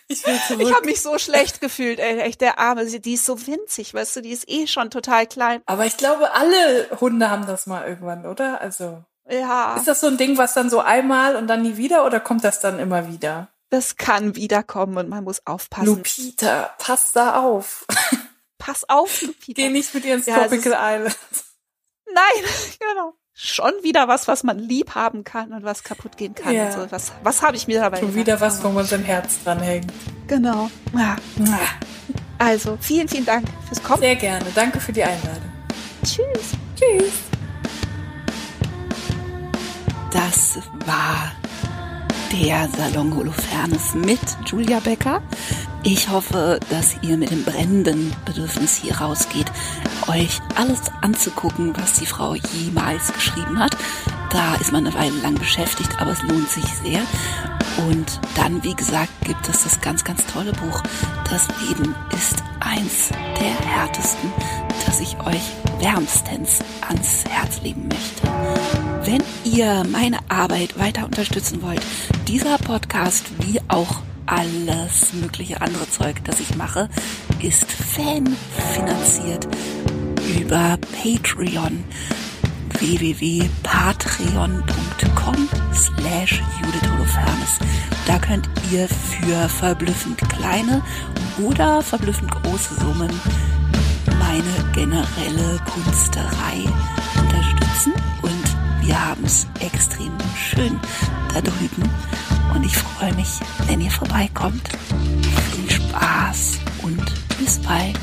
Ich will zurück. Ich habe mich so schlecht gefühlt, ey, echt der Arme. Die ist so winzig, weißt du, die ist eh schon total klein. Aber ich glaube, alle Hunde haben das mal irgendwann, oder? Also. Ja. Ist das so ein Ding, was dann so einmal und dann nie wieder oder kommt das dann immer wieder? Das kann wiederkommen und man muss aufpassen. Lupita, pass da auf. pass auf, Lupita. Geh nicht mit ihr ins ja, Tropical Island. Nein, genau. Schon wieder was, was man lieb haben kann und was kaputt gehen kann. Ja. So. Was, was habe ich mir dabei Schon wieder was, wo man sein Herz dran hängt. Genau. Ja. Also, vielen, vielen Dank fürs Kommen. Sehr gerne. Danke für die Einladung. Tschüss. Tschüss. Das war der Salon Holofernes mit Julia Becker. Ich hoffe, dass ihr mit dem brennenden Bedürfnis hier rausgeht, euch alles anzugucken, was die Frau jemals geschrieben hat. Da ist man eine Weile lang beschäftigt, aber es lohnt sich sehr. Und dann, wie gesagt, gibt es das ganz, ganz tolle Buch. Das Leben ist eins der härtesten, das ich euch wärmstens ans Herz legen möchte. Wenn ihr meine Arbeit weiter unterstützen wollt, dieser Podcast wie auch alles mögliche andere Zeug, das ich mache, ist fanfinanziert über Patreon. www.patreon.com slash Judith Holofernes. Da könnt ihr für verblüffend kleine oder verblüffend große Summen meine generelle Kunsterei unterstützen. Und wir haben es extrem schön da drüben und ich freue mich, wenn ihr vorbeikommt. Viel Spaß und bis bald.